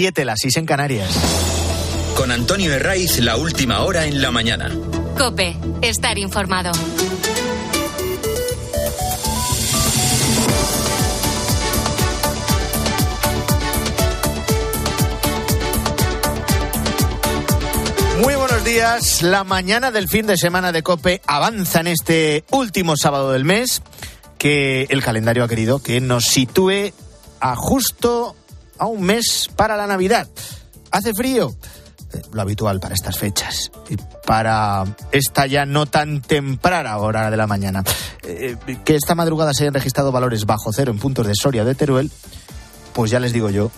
7, las 6 en Canarias. Con Antonio Herraiz, la última hora en la mañana. Cope, estar informado. Muy buenos días. La mañana del fin de semana de Cope avanza en este último sábado del mes que el calendario ha querido que nos sitúe a justo a un mes para la Navidad. Hace frío, eh, lo habitual para estas fechas y para esta ya no tan temprana hora de la mañana. Eh, que esta madrugada se hayan registrado valores bajo cero en puntos de Soria de Teruel, pues ya les digo yo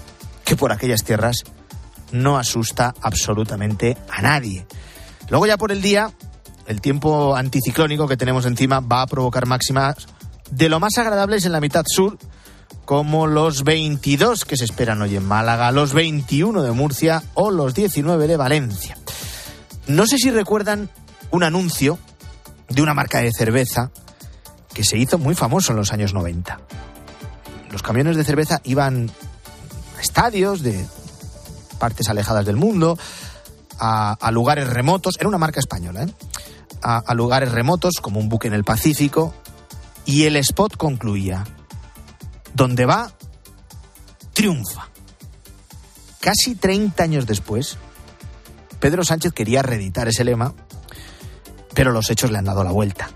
que por aquellas tierras no asusta absolutamente a nadie. Luego ya por el día, el tiempo anticiclónico que tenemos encima va a provocar máximas de lo más agradables en la mitad sur, como los 22 que se esperan hoy en Málaga, los 21 de Murcia o los 19 de Valencia. No sé si recuerdan un anuncio de una marca de cerveza que se hizo muy famoso en los años 90. Los camiones de cerveza iban a estadios de partes alejadas del mundo, a, lugares remotos, era una marca española, ¿eh? a lugares remotos como un buque en el Pacífico, y el spot concluía, donde va, triunfa. Casi 30 años después, Pedro Sánchez quería reeditar ese lema, pero los hechos le han dado la vuelta.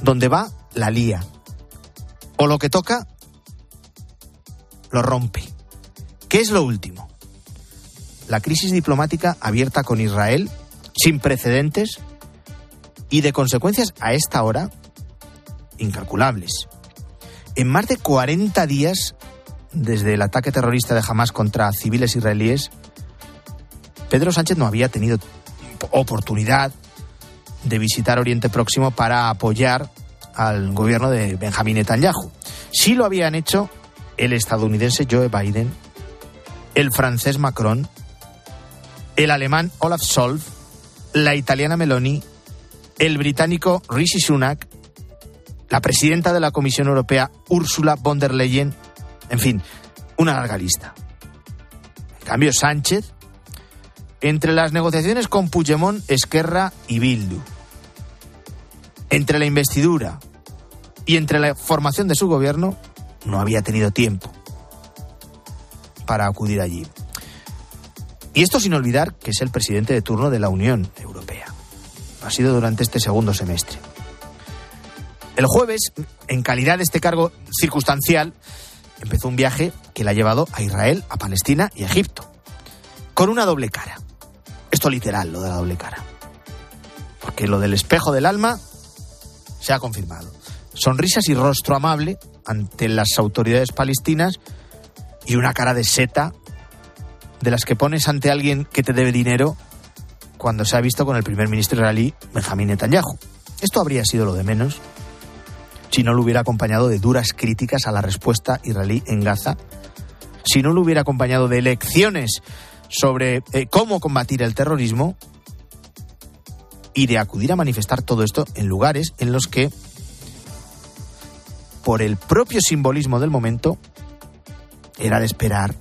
Donde va, la lía. O lo que toca, lo rompe. ¿Qué es lo último? La crisis diplomática abierta con Israel, sin precedentes y de consecuencias a esta hora incalculables. En más de 40 días desde el ataque terrorista de Hamas contra civiles israelíes, Pedro Sánchez no había tenido oportunidad de visitar Oriente Próximo para apoyar al gobierno de Benjamín Netanyahu. Sí lo habían hecho el estadounidense Joe Biden, el francés Macron, el alemán Olaf Scholz, la italiana Meloni, el británico Rishi Sunak, la presidenta de la Comisión Europea Ursula von der Leyen, en fin, una larga lista. En cambio, Sánchez, entre las negociaciones con Puigdemont, Esquerra y Bildu, entre la investidura y entre la formación de su gobierno, no había tenido tiempo para acudir allí. Y esto sin olvidar que es el presidente de turno de la Unión Europea. Ha sido durante este segundo semestre. El jueves, en calidad de este cargo circunstancial, empezó un viaje que le ha llevado a Israel, a Palestina y a Egipto. Con una doble cara. Esto literal, lo de la doble cara. Porque lo del espejo del alma se ha confirmado. Sonrisas y rostro amable ante las autoridades palestinas y una cara de seta de las que pones ante alguien que te debe dinero cuando se ha visto con el primer ministro israelí Benjamín Netanyahu. Esto habría sido lo de menos si no lo hubiera acompañado de duras críticas a la respuesta israelí en Gaza, si no lo hubiera acompañado de lecciones sobre eh, cómo combatir el terrorismo y de acudir a manifestar todo esto en lugares en los que, por el propio simbolismo del momento, era de esperar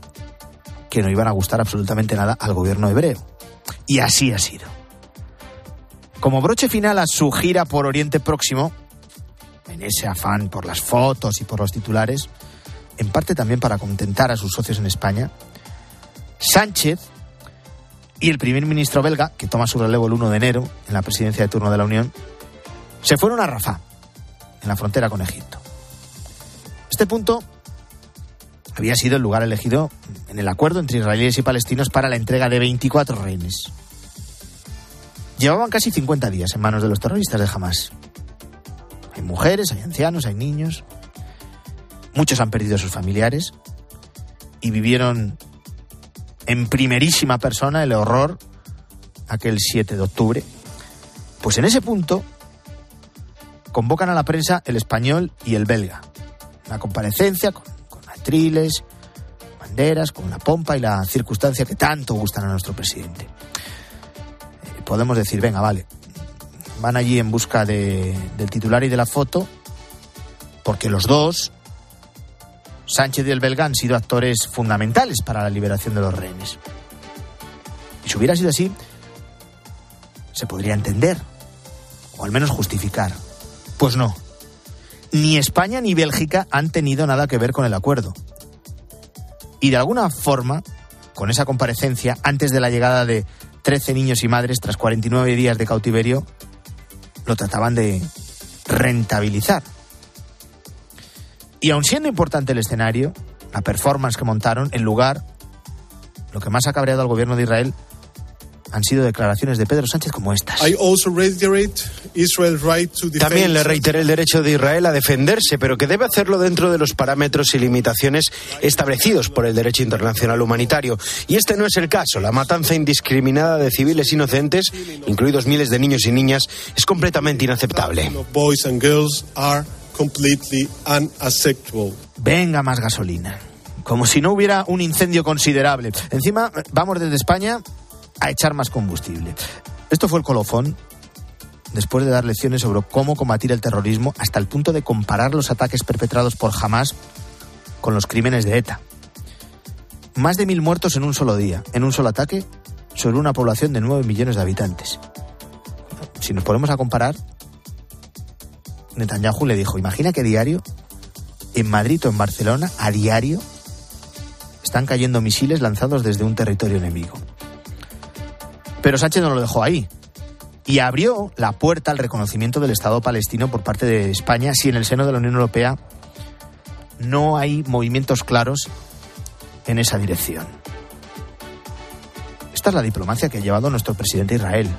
que no iban a gustar absolutamente nada al gobierno hebreo. Y así ha sido. Como broche final a su gira por Oriente Próximo, en ese afán por las fotos y por los titulares, en parte también para contentar a sus socios en España, Sánchez y el primer ministro belga, que toma su relevo el 1 de enero en la presidencia de turno de la Unión, se fueron a Rafah, en la frontera con Egipto. Este punto había sido el lugar elegido en el acuerdo entre israelíes y palestinos para la entrega de 24 rehenes. Llevaban casi 50 días en manos de los terroristas de Hamas. Hay mujeres, hay ancianos, hay niños. Muchos han perdido a sus familiares y vivieron en primerísima persona el horror aquel 7 de octubre. Pues en ese punto convocan a la prensa el español y el belga. Una comparecencia con, con atriles, banderas, con la pompa y la circunstancia que tanto gustan a nuestro presidente. Eh, podemos decir, venga, vale, van allí en busca de, del titular y de la foto, porque los dos Sánchez y el belga han sido actores fundamentales para la liberación de los rehenes. Y si hubiera sido así, se podría entender, o al menos justificar. Pues no. Ni España ni Bélgica han tenido nada que ver con el acuerdo. Y de alguna forma, con esa comparecencia, antes de la llegada de 13 niños y madres tras 49 días de cautiverio, lo trataban de rentabilizar. Y aun siendo importante el escenario, la performance que montaron, el lugar, lo que más ha cabreado al gobierno de Israel han sido declaraciones de Pedro Sánchez como estas. También le reiteré el derecho de Israel a defenderse, pero que debe hacerlo dentro de los parámetros y limitaciones establecidos por el derecho internacional humanitario. Y este no es el caso. La matanza indiscriminada de civiles inocentes, incluidos miles de niños y niñas, es completamente inaceptable. Venga más gasolina. Como si no hubiera un incendio considerable. Encima, vamos desde España a echar más combustible. Esto fue el colofón después de dar lecciones sobre cómo combatir el terrorismo hasta el punto de comparar los ataques perpetrados por Hamas con los crímenes de ETA. Más de mil muertos en un solo día, en un solo ataque, sobre una población de 9 millones de habitantes. Si nos ponemos a comparar, Netanyahu le dijo, imagina que diario, en Madrid o en Barcelona, a diario, están cayendo misiles lanzados desde un territorio enemigo. Pero Sánchez no lo dejó ahí y abrió la puerta al reconocimiento del Estado palestino por parte de España si en el seno de la Unión Europea no hay movimientos claros en esa dirección. Esta es la diplomacia que ha llevado nuestro presidente Israel,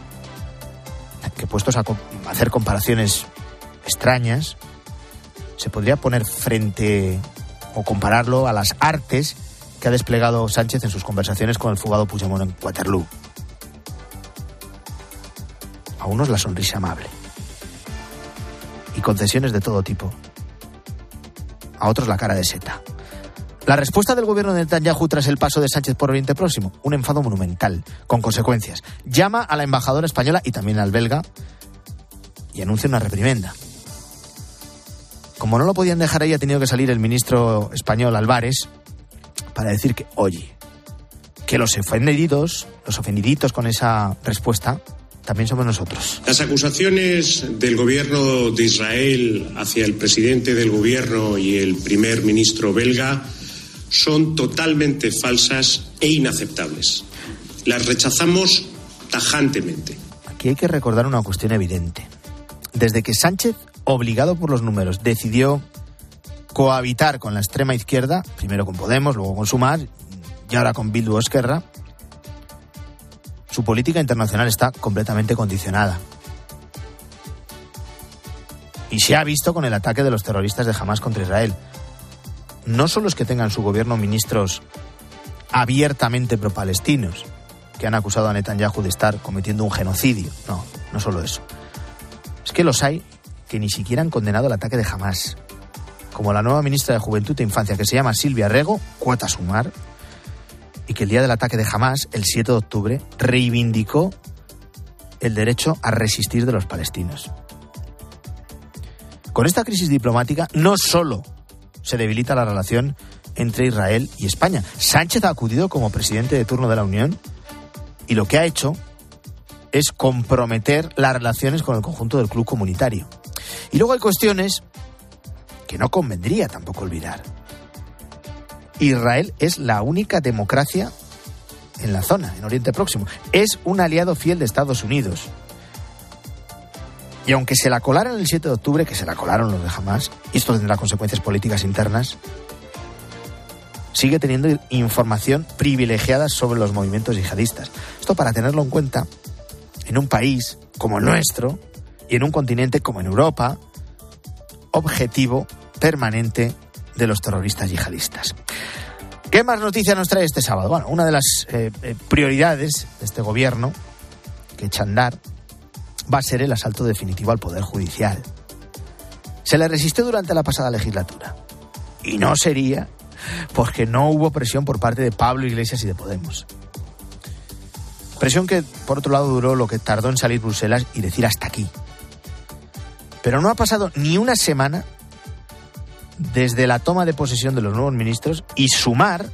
que puestos a hacer comparaciones extrañas, se podría poner frente o compararlo a las artes que ha desplegado Sánchez en sus conversaciones con el fugado Puigdemont en Waterloo unos la sonrisa amable. Y concesiones de todo tipo. A otros la cara de seta. La respuesta del gobierno de Netanyahu tras el paso de Sánchez por Oriente Próximo, un enfado monumental, con consecuencias. Llama a la embajadora española y también al belga y anuncia una reprimenda. Como no lo podían dejar ahí, ha tenido que salir el ministro español Álvarez para decir que, oye, que los ofendidos, los ofendiditos con esa respuesta, también somos nosotros. Las acusaciones del gobierno de Israel hacia el presidente del gobierno y el primer ministro belga son totalmente falsas e inaceptables. Las rechazamos tajantemente. Aquí hay que recordar una cuestión evidente. Desde que Sánchez, obligado por los números, decidió cohabitar con la extrema izquierda, primero con Podemos, luego con Sumar y ahora con Bildu Esquerra, su política internacional está completamente condicionada. Y se ha visto con el ataque de los terroristas de Hamas contra Israel. No son los que tengan su gobierno ministros abiertamente pro-palestinos, que han acusado a Netanyahu de estar cometiendo un genocidio. No, no solo eso. Es que los hay que ni siquiera han condenado el ataque de Hamas. Como la nueva ministra de Juventud e Infancia, que se llama Silvia Rego, cuota sumar, y que el día del ataque de Hamas, el 7 de octubre, reivindicó el derecho a resistir de los palestinos. Con esta crisis diplomática no solo se debilita la relación entre Israel y España. Sánchez ha acudido como presidente de turno de la Unión y lo que ha hecho es comprometer las relaciones con el conjunto del club comunitario. Y luego hay cuestiones que no convendría tampoco olvidar. Israel es la única democracia en la zona, en Oriente Próximo. Es un aliado fiel de Estados Unidos. Y aunque se la colaron el 7 de octubre, que se la colaron los de Hamas, y esto tendrá consecuencias políticas internas, sigue teniendo información privilegiada sobre los movimientos yihadistas. Esto para tenerlo en cuenta en un país como el nuestro y en un continente como en Europa, objetivo permanente de los terroristas yihadistas. ¿Qué más noticias nos trae este sábado? Bueno, una de las eh, eh, prioridades de este gobierno que echa andar va a ser el asalto definitivo al Poder Judicial. Se le resistió durante la pasada legislatura. Y no sería porque no hubo presión por parte de Pablo Iglesias y de Podemos. Presión que, por otro lado, duró lo que tardó en salir Bruselas y decir hasta aquí. Pero no ha pasado ni una semana desde la toma de posesión de los nuevos ministros y Sumar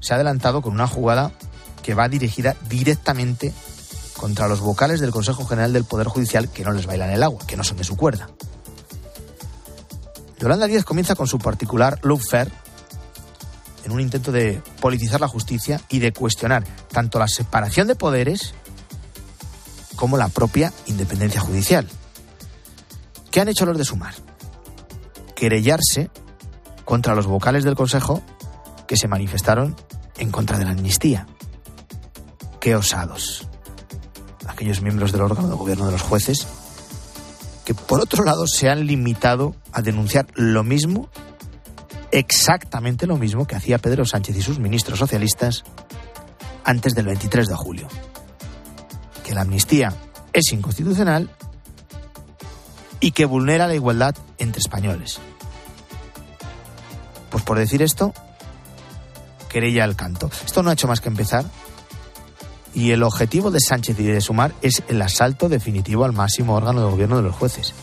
se ha adelantado con una jugada que va dirigida directamente contra los vocales del Consejo General del Poder Judicial que no les bailan el agua, que no son de su cuerda. Yolanda Díaz comienza con su particular lawfare en un intento de politizar la justicia y de cuestionar tanto la separación de poderes como la propia independencia judicial. ¿Qué han hecho los de Sumar? Querellarse contra los vocales del Consejo que se manifestaron en contra de la amnistía. Qué osados. Aquellos miembros del órgano de gobierno de los jueces que por otro lado se han limitado a denunciar lo mismo, exactamente lo mismo que hacía Pedro Sánchez y sus ministros socialistas antes del 23 de julio. Que la amnistía es inconstitucional y que vulnera la igualdad entre españoles. Pues por decir esto, querella al canto. Esto no ha hecho más que empezar y el objetivo de Sánchez y de Sumar es el asalto definitivo al máximo órgano de gobierno de los jueces.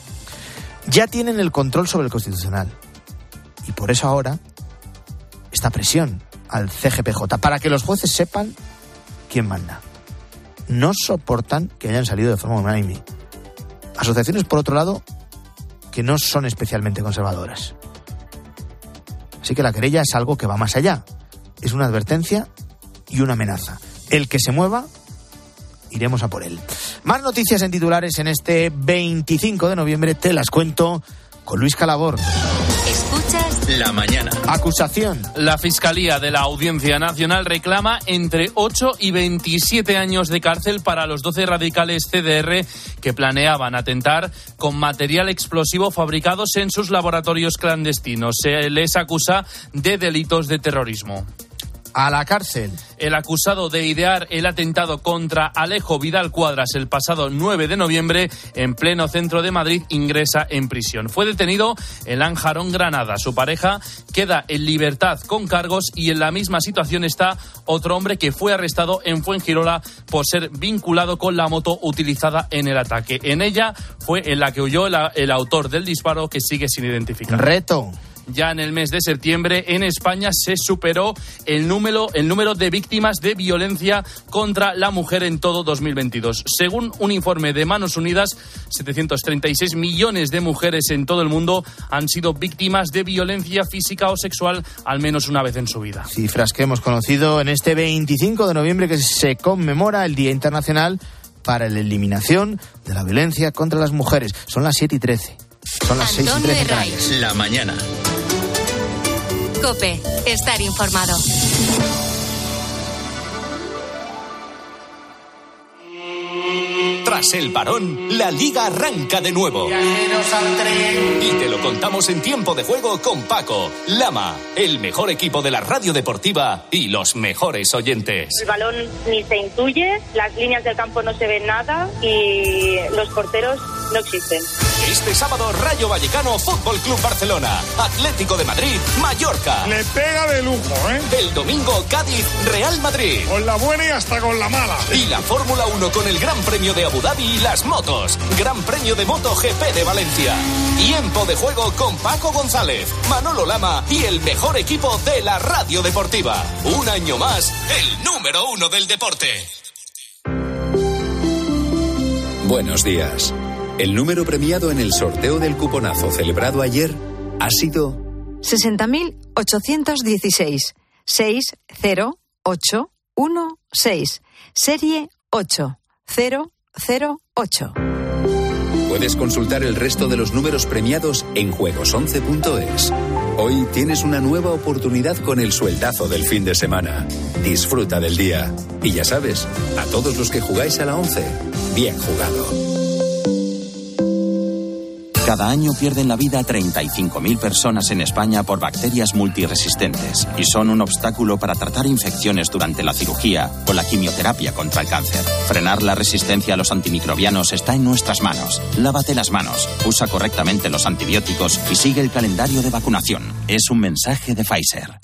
Ya tienen el control sobre el constitucional y por eso ahora esta presión al CGPJ para que los jueces sepan quién manda. No soportan que hayan salido de forma unánime. Asociaciones, por otro lado, que no son especialmente conservadoras. Así que la querella es algo que va más allá. Es una advertencia y una amenaza el que se mueva, iremos a por él. Más noticias en titulares en este 25 de noviembre, te las cuento con Luis Calabor. La mañana. Acusación. La Fiscalía de la Audiencia Nacional reclama entre 8 y 27 años de cárcel para los 12 radicales CDR que planeaban atentar con material explosivo fabricados en sus laboratorios clandestinos. Se les acusa de delitos de terrorismo. A la cárcel. El acusado de idear el atentado contra Alejo Vidal Cuadras el pasado 9 de noviembre en pleno centro de Madrid ingresa en prisión. Fue detenido en Lanjarón, Granada. Su pareja queda en libertad con cargos y en la misma situación está otro hombre que fue arrestado en Fuengirola por ser vinculado con la moto utilizada en el ataque. En ella fue en la que huyó el, el autor del disparo que sigue sin identificar. Reto ya en el mes de septiembre en España se superó el número, el número de víctimas de violencia contra la mujer en todo 2022. Según un informe de Manos Unidas, 736 millones de mujeres en todo el mundo han sido víctimas de violencia física o sexual al menos una vez en su vida. Cifras que hemos conocido en este 25 de noviembre que se conmemora el Día Internacional para la Eliminación de la Violencia contra las Mujeres. Son las 7 y 13. Son las 6 y Antonio 13 en Herraiz. Canarias. La mañana. Cope, estar informado. Tras el parón, la liga arranca de nuevo. Y te lo contamos en tiempo de juego con Paco, Lama, el mejor equipo de la radio deportiva y los mejores oyentes. El balón ni se intuye, las líneas del campo no se ven nada y los porteros no existen. Este sábado, Rayo Vallecano, Fútbol Club Barcelona, Atlético de Madrid, Mallorca. Le pega de lujo, ¿eh? El domingo, Cádiz, Real Madrid. Con la buena y hasta con la mala. Y la Fórmula 1 con el Gran Premio de Abu Dhabi y las motos. Gran Premio de Moto GP de Valencia. Tiempo de juego con Paco González, Manolo Lama y el mejor equipo de la radio deportiva. Un año más, el número uno del deporte. Buenos días. El número premiado en el sorteo del cuponazo celebrado ayer ha sido 60.816. 60816. Serie 8008. Puedes consultar el resto de los números premiados en juegos11.es. Hoy tienes una nueva oportunidad con el sueldazo del fin de semana. Disfruta del día. Y ya sabes, a todos los que jugáis a la 11, bien jugado. Cada año pierden la vida 35.000 personas en España por bacterias multiresistentes y son un obstáculo para tratar infecciones durante la cirugía o la quimioterapia contra el cáncer. Frenar la resistencia a los antimicrobianos está en nuestras manos. Lávate las manos, usa correctamente los antibióticos y sigue el calendario de vacunación. Es un mensaje de Pfizer.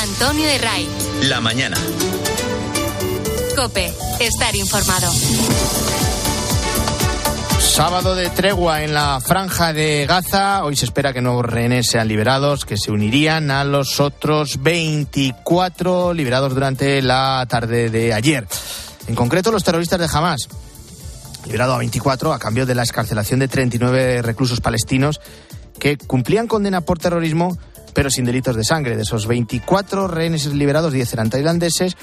Antonio de Ray. La mañana. Cope, estar informado. Sábado de tregua en la franja de Gaza. Hoy se espera que nuevos rehenes sean liberados, que se unirían a los otros 24 liberados durante la tarde de ayer. En concreto, los terroristas de Hamas, liberado a 24 a cambio de la escarcelación de 39 reclusos palestinos que cumplían condena por terrorismo, pero sin delitos de sangre. De esos 24 rehenes liberados, 10 eran tailandeses,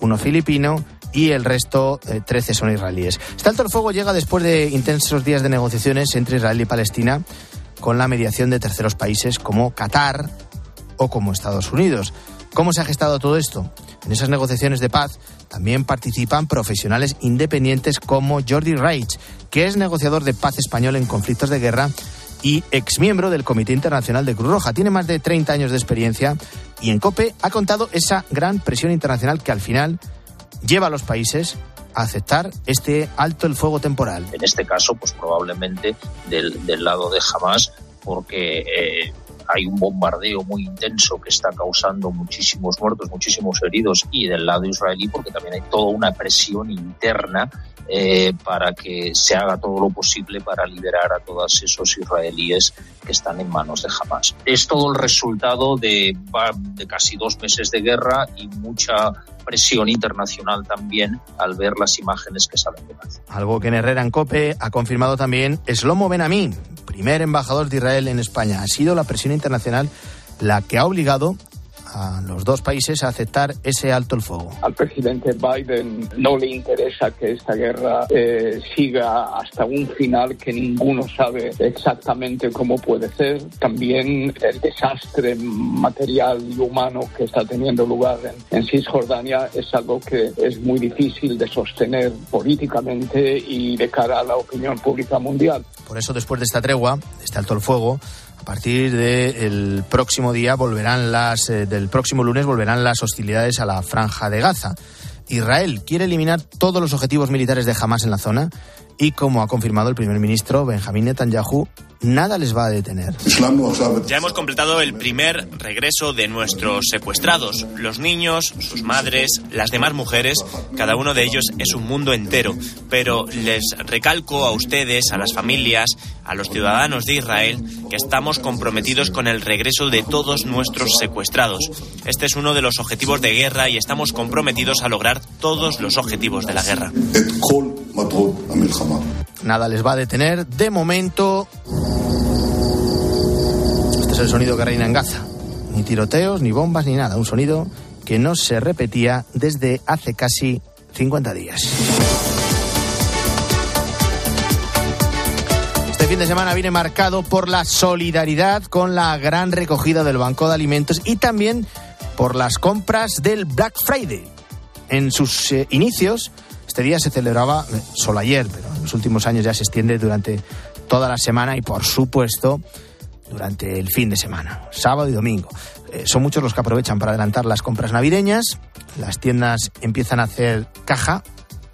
uno filipino y el resto, eh, 13 son israelíes. Este alto el fuego llega después de intensos días de negociaciones entre Israel y Palestina con la mediación de terceros países como Qatar o como Estados Unidos. ¿Cómo se ha gestado todo esto? En esas negociaciones de paz también participan profesionales independientes como Jordi Reich, que es negociador de paz español en conflictos de guerra y exmiembro del Comité Internacional de Cruz Roja. Tiene más de 30 años de experiencia y en COPE ha contado esa gran presión internacional que al final lleva a los países a aceptar este alto el fuego temporal. En este caso, pues probablemente del, del lado de Hamas, porque eh, hay un bombardeo muy intenso que está causando muchísimos muertos, muchísimos heridos, y del lado israelí, porque también hay toda una presión interna eh, para que se haga todo lo posible para liberar a todos esos israelíes que están en manos de Hamas. Es todo el resultado de, de casi dos meses de guerra y mucha presión internacional también al ver las imágenes que salen de Gaza. Algo que en Herrera en Cope ha confirmado también Slomo Benamí, primer embajador de Israel en España. Ha sido la presión internacional la que ha obligado a los dos países a aceptar ese alto el fuego. Al presidente Biden no le interesa que esta guerra eh, siga hasta un final que ninguno sabe exactamente cómo puede ser. También el desastre material y humano que está teniendo lugar en, en Cisjordania es algo que es muy difícil de sostener políticamente y de cara a la opinión pública mundial. Por eso, después de esta tregua, este alto el fuego, a partir del próximo día volverán las eh, del próximo lunes volverán las hostilidades a la franja de Gaza. Israel quiere eliminar todos los objetivos militares de Hamas en la zona y como ha confirmado el primer ministro Benjamín Netanyahu, nada les va a detener. Ya hemos completado el primer regreso de nuestros secuestrados, los niños, sus madres, las demás mujeres, cada uno de ellos es un mundo entero, pero les recalco a ustedes, a las familias, a los ciudadanos de Israel, que estamos comprometidos con el regreso de todos nuestros secuestrados. Este es uno de los objetivos de guerra y estamos comprometidos a lograr todos los objetivos de la guerra. Nada les va a detener. De momento, este es el sonido que reina en Gaza. Ni tiroteos, ni bombas, ni nada. Un sonido que no se repetía desde hace casi 50 días. Este fin de semana viene marcado por la solidaridad con la gran recogida del Banco de Alimentos y también por las compras del Black Friday. En sus eh, inicios, este día se celebraba solo ayer, pero en los últimos años ya se extiende durante toda la semana y, por supuesto, durante el fin de semana, sábado y domingo. Eh, son muchos los que aprovechan para adelantar las compras navideñas. Las tiendas empiezan a hacer caja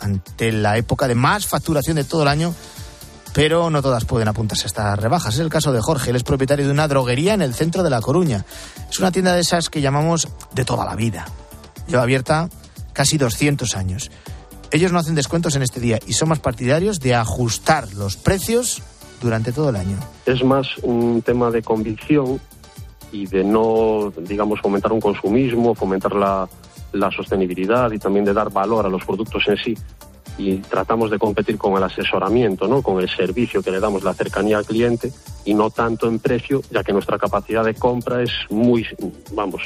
ante la época de más facturación de todo el año, pero no todas pueden apuntarse a estas rebajas. Es el caso de Jorge, él es propietario de una droguería en el centro de La Coruña. Es una tienda de esas que llamamos de toda la vida. Lleva abierta casi 200 años. Ellos no hacen descuentos en este día y son más partidarios de ajustar los precios durante todo el año. Es más un tema de convicción y de no, digamos, fomentar un consumismo, fomentar la, la sostenibilidad y también de dar valor a los productos en sí. Y tratamos de competir con el asesoramiento, ¿no? con el servicio que le damos, la cercanía al cliente y no tanto en precio, ya que nuestra capacidad de compra es muy, vamos,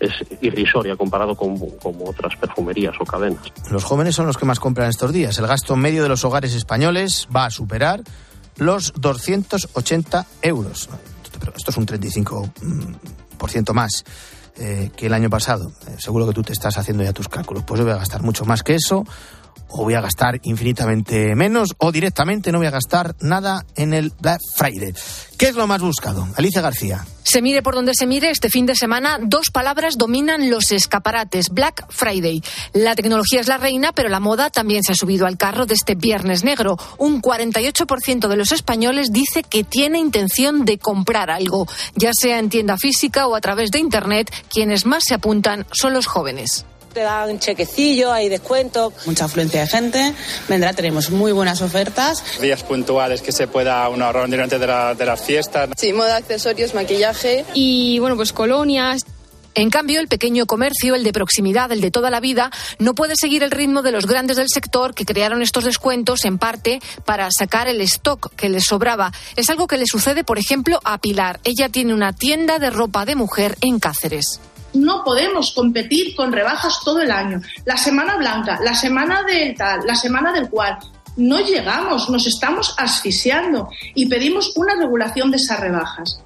es irrisoria comparado con, con, otras perfumerías o cadenas. Los jóvenes son los que más compran estos días. El gasto medio de los hogares españoles va a superar los 280 euros. Esto es un 35% más eh, que el año pasado. Eh, seguro que tú te estás haciendo ya tus cálculos. Pues yo voy a gastar mucho más que eso o voy a gastar infinitamente menos o directamente no voy a gastar nada en el Black Friday. ¿Qué es lo más buscado? Alicia García. Se mire por donde se mire, este fin de semana dos palabras dominan los escaparates. Black Friday. La tecnología es la reina, pero la moda también se ha subido al carro de este viernes negro. Un 48% de los españoles dice que tiene intención de comprar algo, ya sea en tienda física o a través de Internet. Quienes más se apuntan son los jóvenes. Te dan chequecillo, hay descuentos. Mucha afluencia de gente, vendrá, tenemos muy buenas ofertas. Días puntuales que se pueda uno ahorrar durante de, la, de las fiestas. Sí, moda, accesorios, maquillaje. Y bueno, pues colonias. En cambio, el pequeño comercio, el de proximidad, el de toda la vida, no puede seguir el ritmo de los grandes del sector que crearon estos descuentos en parte para sacar el stock que les sobraba. Es algo que le sucede, por ejemplo, a Pilar. Ella tiene una tienda de ropa de mujer en Cáceres no podemos competir con rebajas todo el año. La semana blanca, la semana del tal, la semana del cual. No llegamos, nos estamos asfixiando y pedimos una regulación de esas rebajas.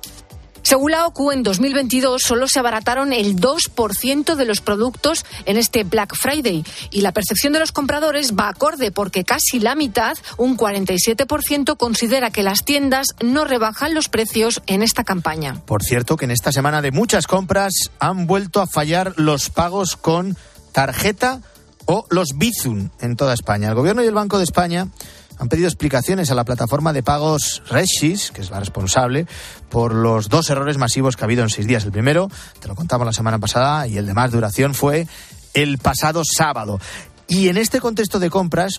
Según la OCU, en 2022 solo se abarataron el 2% de los productos en este Black Friday y la percepción de los compradores va acorde porque casi la mitad, un 47%, considera que las tiendas no rebajan los precios en esta campaña. Por cierto, que en esta semana de muchas compras han vuelto a fallar los pagos con tarjeta o los Bizum en toda España. El Gobierno y el Banco de España han pedido explicaciones a la plataforma de pagos Regis, que es la responsable, por los dos errores masivos que ha habido en seis días. El primero, te lo contamos la semana pasada, y el de más duración fue el pasado sábado. Y en este contexto de compras,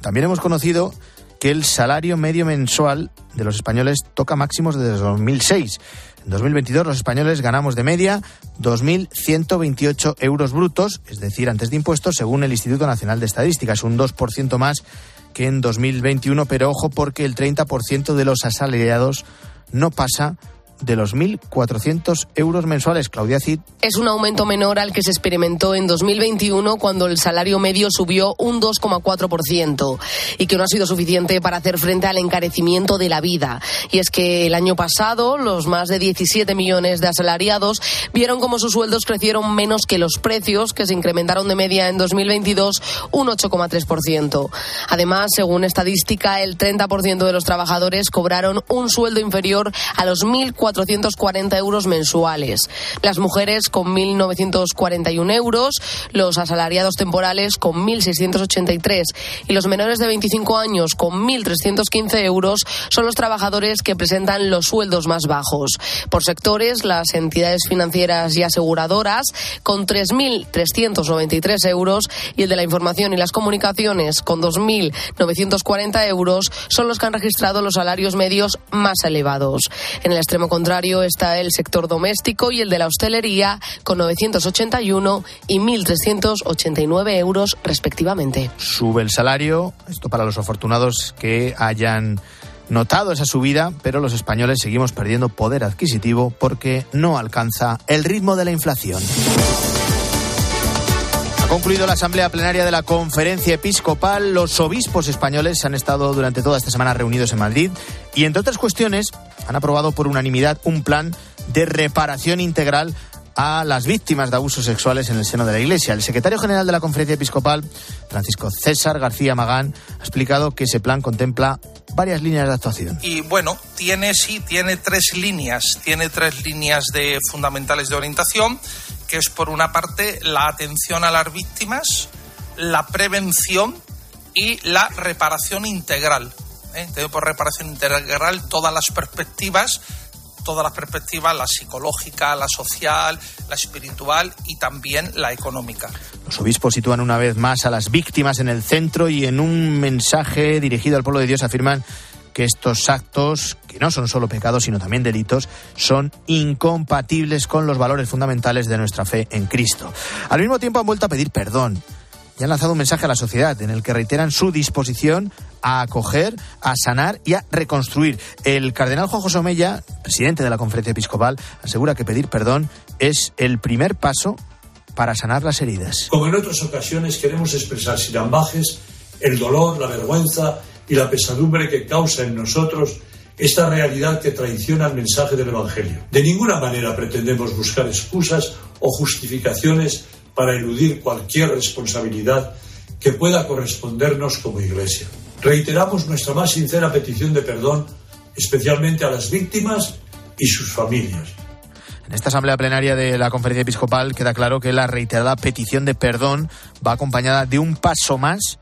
también hemos conocido que el salario medio mensual de los españoles toca máximos desde 2006. En 2022 los españoles ganamos de media 2.128 euros brutos, es decir, antes de impuestos, según el Instituto Nacional de Estadística. Es un 2% más que en 2021, pero ojo porque el 30% de los asalariados no pasa de los 1.400 euros mensuales. Claudia Cid. Es un aumento menor al que se experimentó en 2021 cuando el salario medio subió un 2,4% y que no ha sido suficiente para hacer frente al encarecimiento de la vida. Y es que el año pasado los más de 17 millones de asalariados vieron como sus sueldos crecieron menos que los precios, que se incrementaron de media en 2022 un 8,3%. Además, según estadística, el 30% de los trabajadores cobraron un sueldo inferior a los 1.400 440 euros mensuales. Las mujeres con 1.941 euros, los asalariados temporales con 1.683 y los menores de 25 años con 1.315 euros son los trabajadores que presentan los sueldos más bajos. Por sectores, las entidades financieras y aseguradoras con 3.393 euros y el de la información y las comunicaciones con 2.940 euros son los que han registrado los salarios medios más elevados. En el extremo contrario está el sector doméstico y el de la hostelería con 981 y 1.389 euros respectivamente. Sube el salario, esto para los afortunados que hayan notado esa subida, pero los españoles seguimos perdiendo poder adquisitivo porque no alcanza el ritmo de la inflación. Concluido la asamblea plenaria de la conferencia episcopal. Los obispos españoles han estado durante toda esta semana reunidos en Madrid y, entre otras cuestiones, han aprobado por unanimidad un plan de reparación integral a las víctimas de abusos sexuales en el seno de la Iglesia. El secretario general de la Conferencia Episcopal, Francisco César García Magán, ha explicado que ese plan contempla varias líneas de actuación. Y bueno, tiene sí, tiene tres líneas, tiene tres líneas de fundamentales de orientación, que es por una parte la atención a las víctimas, la prevención y la reparación integral. ¿eh? Por reparación integral todas las perspectivas todas las perspectivas, la psicológica, la social, la espiritual y también la económica. Los obispos sitúan una vez más a las víctimas en el centro y en un mensaje dirigido al pueblo de Dios afirman que estos actos, que no son solo pecados, sino también delitos, son incompatibles con los valores fundamentales de nuestra fe en Cristo. Al mismo tiempo han vuelto a pedir perdón y han lanzado un mensaje a la sociedad en el que reiteran su disposición a acoger, a sanar y a reconstruir. El cardenal Juan José Omeya, presidente de la conferencia episcopal, asegura que pedir perdón es el primer paso para sanar las heridas. Como en otras ocasiones queremos expresar sin ambajes el dolor, la vergüenza y la pesadumbre que causa en nosotros esta realidad que traiciona el mensaje del Evangelio. De ninguna manera pretendemos buscar excusas o justificaciones para eludir cualquier responsabilidad que pueda correspondernos como Iglesia. Reiteramos nuestra más sincera petición de perdón, especialmente a las víctimas y sus familias. En esta asamblea plenaria de la conferencia episcopal queda claro que la reiterada petición de perdón va acompañada de un paso más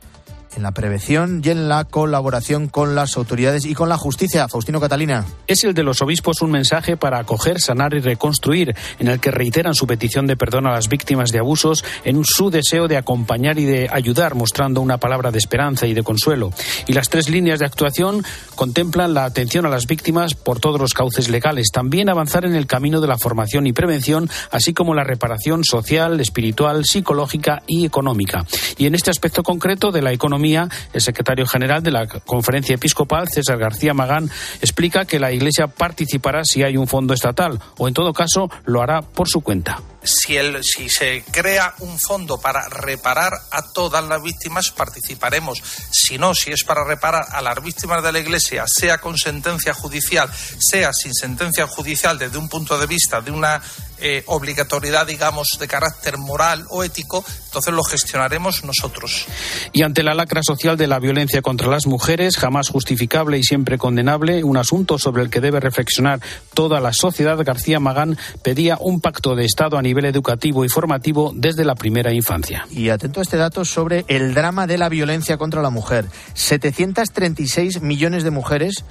en la prevención y en la colaboración con las autoridades y con la justicia. Faustino Catalina. Es el de los obispos un mensaje para acoger, sanar y reconstruir, en el que reiteran su petición de perdón a las víctimas de abusos en su deseo de acompañar y de ayudar, mostrando una palabra de esperanza y de consuelo. Y las tres líneas de actuación contemplan la atención a las víctimas por todos los cauces legales, también avanzar en el camino de la formación y prevención, así como la reparación social, espiritual, psicológica y económica. Y en este aspecto concreto de la economía, el secretario general de la Conferencia Episcopal, César García Magán, explica que la Iglesia participará si hay un fondo estatal o, en todo caso, lo hará por su cuenta si, el, si se crea un fondo para reparar a todas las víctimas, participaremos. Si no, si es para reparar a las víctimas de la Iglesia, sea con sentencia judicial, sea sin sentencia judicial, desde un punto de vista de una eh, obligatoriedad, digamos, de carácter moral o ético, entonces lo gestionaremos nosotros. Y ante la lacra social de la violencia contra las mujeres, jamás justificable y siempre condenable, un asunto sobre el que debe reflexionar toda la sociedad, García Magán pedía un pacto de Estado a nivel educativo y formativo desde la primera infancia. Y atento a este dato sobre el drama de la violencia contra la mujer. 736 millones de mujeres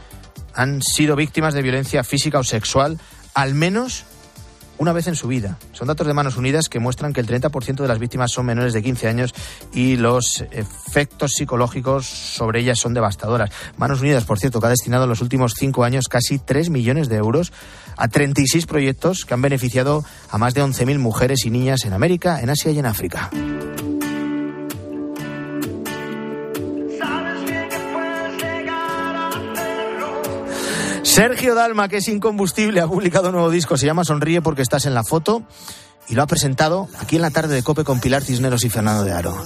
han sido víctimas de violencia física o sexual, al menos una vez en su vida. Son datos de Manos Unidas que muestran que el 30% de las víctimas son menores de 15 años y los efectos psicológicos sobre ellas son devastadoras. Manos Unidas, por cierto, que ha destinado en los últimos cinco años casi 3 millones de euros a 36 proyectos que han beneficiado a más de 11.000 mujeres y niñas en América, en Asia y en África. Sergio Dalma, que es incombustible, ha publicado un nuevo disco, se llama Sonríe porque estás en la foto y lo ha presentado aquí en la tarde de Cope con Pilar Cisneros y Fernando de Aro.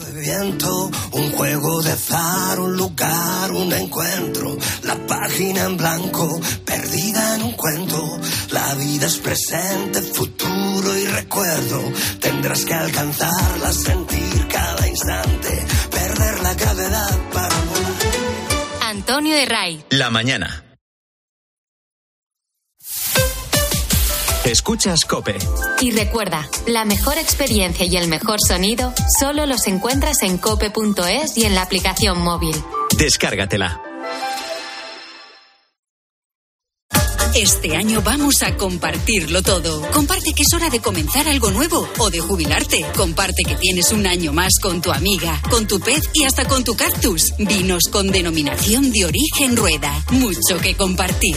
un juego de azar, un lugar, un encuentro, la página en blanco, perdida en un cuento. La vida es presente, futuro y recuerdo. Tendrás que alcanzarla, sentir cada instante, perder la gravedad para. Antonio de Ray. La mañana. Escuchas Cope. Y recuerda, la mejor experiencia y el mejor sonido solo los encuentras en cope.es y en la aplicación móvil. Descárgatela. Este año vamos a compartirlo todo. Comparte que es hora de comenzar algo nuevo o de jubilarte. Comparte que tienes un año más con tu amiga, con tu pez y hasta con tu cactus. Vinos con denominación de origen rueda. Mucho que compartir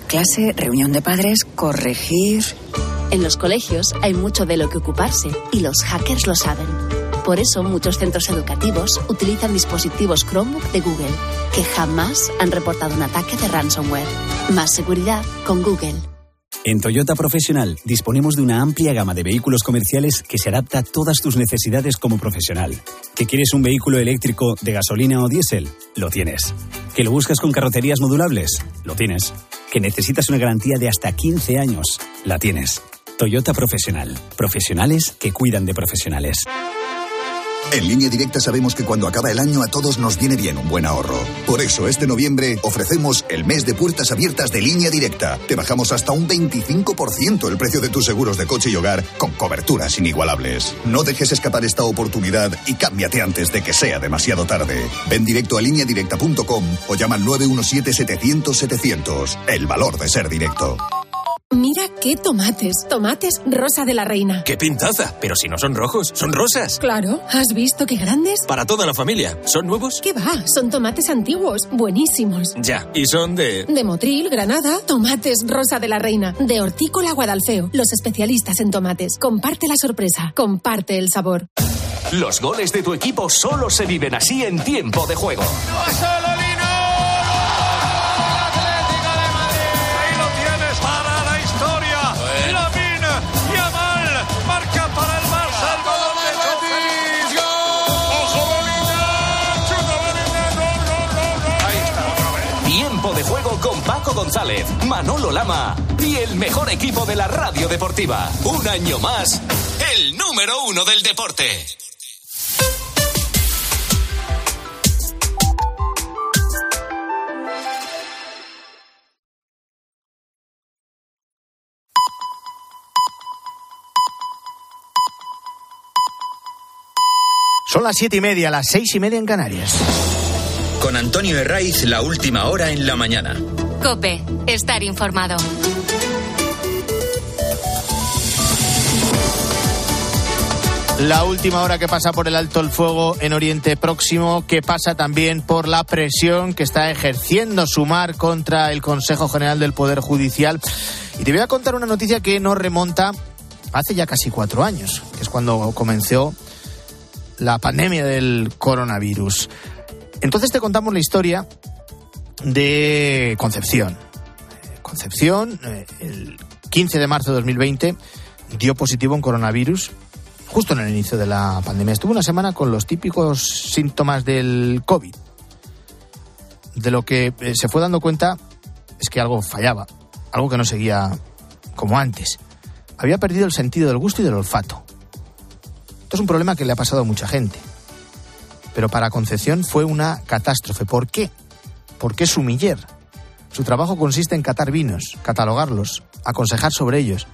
clase, reunión de padres, corregir. En los colegios hay mucho de lo que ocuparse y los hackers lo saben. Por eso muchos centros educativos utilizan dispositivos Chromebook de Google, que jamás han reportado un ataque de ransomware. Más seguridad con Google. En Toyota Profesional disponemos de una amplia gama de vehículos comerciales que se adapta a todas tus necesidades como profesional. ¿Que quieres un vehículo eléctrico de gasolina o diésel? Lo tienes. ¿Que lo buscas con carrocerías modulables? Lo tienes. ¿Que necesitas una garantía de hasta 15 años? La tienes. Toyota Profesional. Profesionales que cuidan de profesionales. En línea directa sabemos que cuando acaba el año a todos nos viene bien un buen ahorro. Por eso este noviembre ofrecemos el mes de puertas abiertas de línea directa. Te bajamos hasta un 25% el precio de tus seguros de coche y hogar con coberturas inigualables. No dejes escapar esta oportunidad y cámbiate antes de que sea demasiado tarde. Ven directo a lineadirecta.com o llama al 917-700-700. El valor de ser directo. Mira qué tomates. Tomates rosa de la reina. ¡Qué pintaza! Pero si no son rojos, son rosas. Claro. ¿Has visto qué grandes? Para toda la familia. ¿Son nuevos? ¿Qué va? Son tomates antiguos. Buenísimos. Ya. ¿Y son de...? De Motril, Granada. Tomates rosa de la reina. De Hortícola Guadalfeo. Los especialistas en tomates. Comparte la sorpresa. Comparte el sabor. Los goles de tu equipo solo se viven así en tiempo de juego. de González, Manolo Lama y el mejor equipo de la radio deportiva. Un año más, el número uno del deporte. Son las siete y media, las seis y media en Canarias. Con Antonio Herraiz, la última hora en la mañana. Cope, estar informado. La última hora que pasa por el alto el fuego en Oriente Próximo, que pasa también por la presión que está ejerciendo Sumar contra el Consejo General del Poder Judicial. Y te voy a contar una noticia que nos remonta hace ya casi cuatro años, que es cuando comenzó la pandemia del coronavirus. Entonces te contamos la historia de Concepción. Concepción, eh, el 15 de marzo de 2020, dio positivo en coronavirus justo en el inicio de la pandemia. Estuvo una semana con los típicos síntomas del COVID. De lo que eh, se fue dando cuenta es que algo fallaba, algo que no seguía como antes. Había perdido el sentido del gusto y del olfato. Esto es un problema que le ha pasado a mucha gente. Pero para Concepción fue una catástrofe. ¿Por qué? Porque es sumiller. Su trabajo consiste en catar vinos, catalogarlos, aconsejar sobre ellos.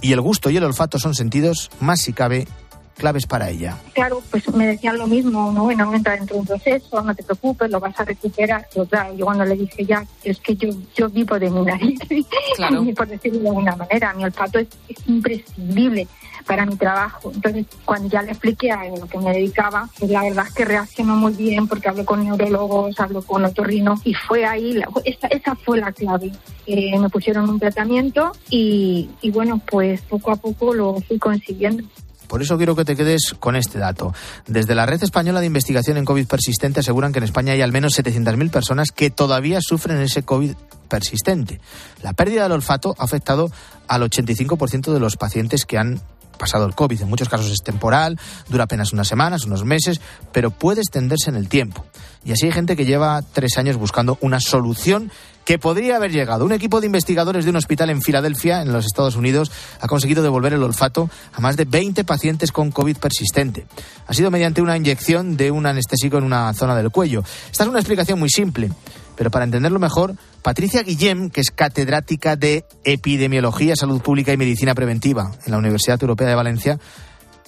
Y el gusto y el olfato son sentidos, más si cabe, claves para ella. Claro, pues me decían lo mismo, no, bueno, entra dentro de un proceso, no te preocupes, lo vas a recuperar. Yo, claro, yo cuando le dije ya, es que yo, yo vivo de mi nariz, Claro. por decirlo de alguna manera, mi olfato es, es imprescindible para mi trabajo. Entonces, cuando ya le expliqué a lo que me dedicaba, pues la verdad es que reaccionó muy bien porque hablé con neurólogos, hablé con otorrino y fue ahí, la- esa, esa fue la clave. Eh, me pusieron un tratamiento y, y bueno, pues poco a poco lo fui consiguiendo. Por eso quiero que te quedes con este dato. Desde la Red Española de Investigación en COVID persistente aseguran que en España hay al menos 700.000 personas que todavía sufren ese COVID persistente. La pérdida del olfato ha afectado al 85% de los pacientes que han pasado el COVID. En muchos casos es temporal, dura apenas unas semanas, unos meses, pero puede extenderse en el tiempo. Y así hay gente que lleva tres años buscando una solución que podría haber llegado. Un equipo de investigadores de un hospital en Filadelfia, en los Estados Unidos, ha conseguido devolver el olfato a más de 20 pacientes con COVID persistente. Ha sido mediante una inyección de un anestésico en una zona del cuello. Esta es una explicación muy simple, pero para entenderlo mejor, Patricia Guillem, que es catedrática de Epidemiología, Salud Pública y Medicina Preventiva en la Universidad Europea de Valencia,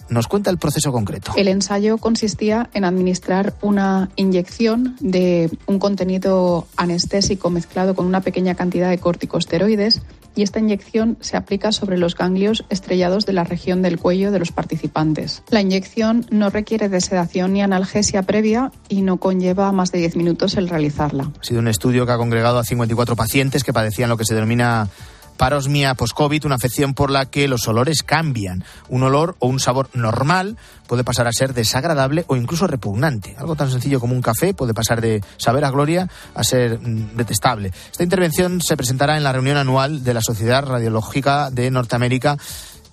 nos cuenta el proceso concreto. El ensayo consistía en administrar una inyección de un contenido anestésico mezclado con una pequeña cantidad de corticosteroides y esta inyección se aplica sobre los ganglios estrellados de la región del cuello de los participantes. La inyección no requiere de sedación ni analgesia previa y no conlleva más de 10 minutos el realizarla. Ha sido un estudio que ha congregado a 54 pacientes que padecían lo que se denomina parosmia post-COVID, una afección por la que los olores cambian. Un olor o un sabor normal puede pasar a ser desagradable o incluso repugnante. Algo tan sencillo como un café puede pasar de saber a gloria a ser mm, detestable. Esta intervención se presentará en la reunión anual de la Sociedad Radiológica de Norteamérica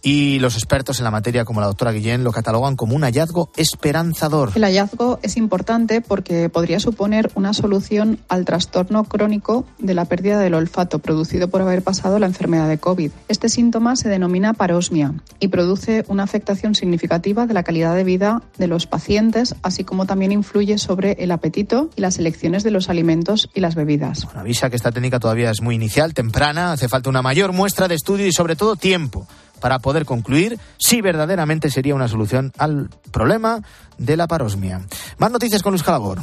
y los expertos en la materia, como la doctora Guillén, lo catalogan como un hallazgo esperanzador. El hallazgo es importante porque podría suponer una solución al trastorno crónico de la pérdida del olfato producido por haber pasado la enfermedad de COVID. Este síntoma se denomina parosmia y produce una afectación significativa de la calidad de vida de los pacientes, así como también influye sobre el apetito y las elecciones de los alimentos y las bebidas. Avisa que esta técnica todavía es muy inicial, temprana, hace falta una mayor muestra de estudio y sobre todo tiempo para poder concluir si verdaderamente sería una solución al problema de la parosmia. Más noticias con Calabor.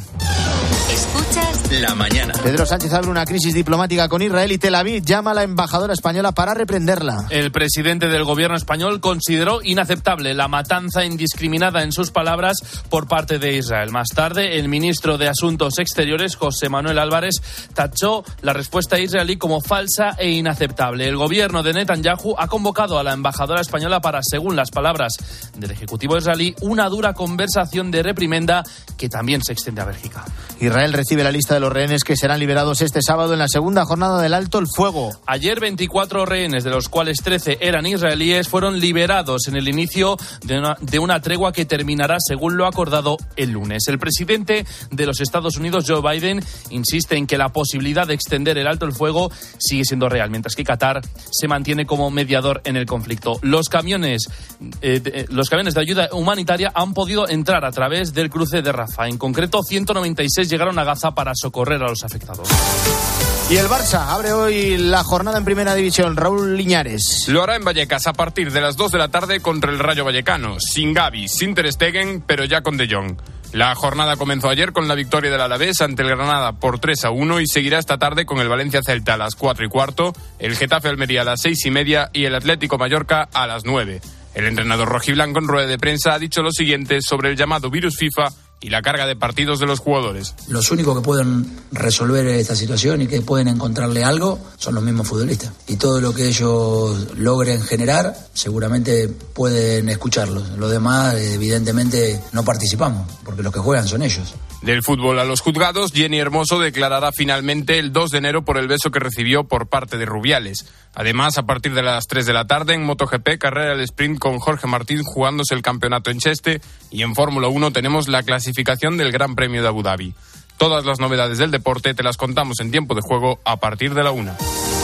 Escuchas La mañana. Pedro Sánchez abre una crisis diplomática con Israel y Tel Aviv llama a la embajadora española para reprenderla. El presidente del gobierno español consideró inaceptable la matanza indiscriminada en sus palabras por parte de Israel. Más tarde, el ministro de Asuntos Exteriores, José Manuel Álvarez, tachó la respuesta israelí como falsa e inaceptable. El gobierno de Netanyahu ha convocado a la embajadora española para, según las palabras del Ejecutivo israelí, una dura conversación de reprimenda que también se extiende a Bélgica. Israel Israel recibe la lista de los rehenes que serán liberados este sábado en la segunda jornada del alto el fuego. Ayer 24 rehenes, de los cuales 13 eran israelíes, fueron liberados en el inicio de una, de una tregua que terminará según lo acordado el lunes. El presidente de los Estados Unidos, Joe Biden, insiste en que la posibilidad de extender el alto el fuego sigue siendo real, mientras que Qatar se mantiene como mediador en el conflicto. Los camiones, eh, de, los camiones de ayuda humanitaria han podido entrar a través del cruce de Rafa. En concreto, 196 llegaron a Gaza para socorrer a los afectados. Y el Barça abre hoy la jornada en Primera División. Raúl Liñares. Lo hará en Vallecas a partir de las 2 de la tarde contra el Rayo Vallecano. Sin Gaby, sin Ter Stegen, pero ya con De Jong. La jornada comenzó ayer con la victoria del Alavés ante el Granada por 3 a 1 y seguirá esta tarde con el Valencia Celta a las 4 y cuarto, el Getafe Almería a las 6 y media y el Atlético Mallorca a las 9. El entrenador rojiblanco en rueda de prensa ha dicho lo siguiente sobre el llamado virus FIFA y la carga de partidos de los jugadores. Los únicos que pueden resolver esta situación y que pueden encontrarle algo son los mismos futbolistas. Y todo lo que ellos logren generar, seguramente pueden escucharlos. Los demás, evidentemente, no participamos, porque los que juegan son ellos. Del fútbol a los juzgados, Jenny Hermoso declarará finalmente el 2 de enero por el beso que recibió por parte de Rubiales. Además, a partir de las 3 de la tarde en MotoGP, carrera del sprint con Jorge Martín jugándose el campeonato en Cheste y en Fórmula 1 tenemos la clasificación del Gran Premio de Abu Dhabi. Todas las novedades del deporte te las contamos en tiempo de juego a partir de la 1.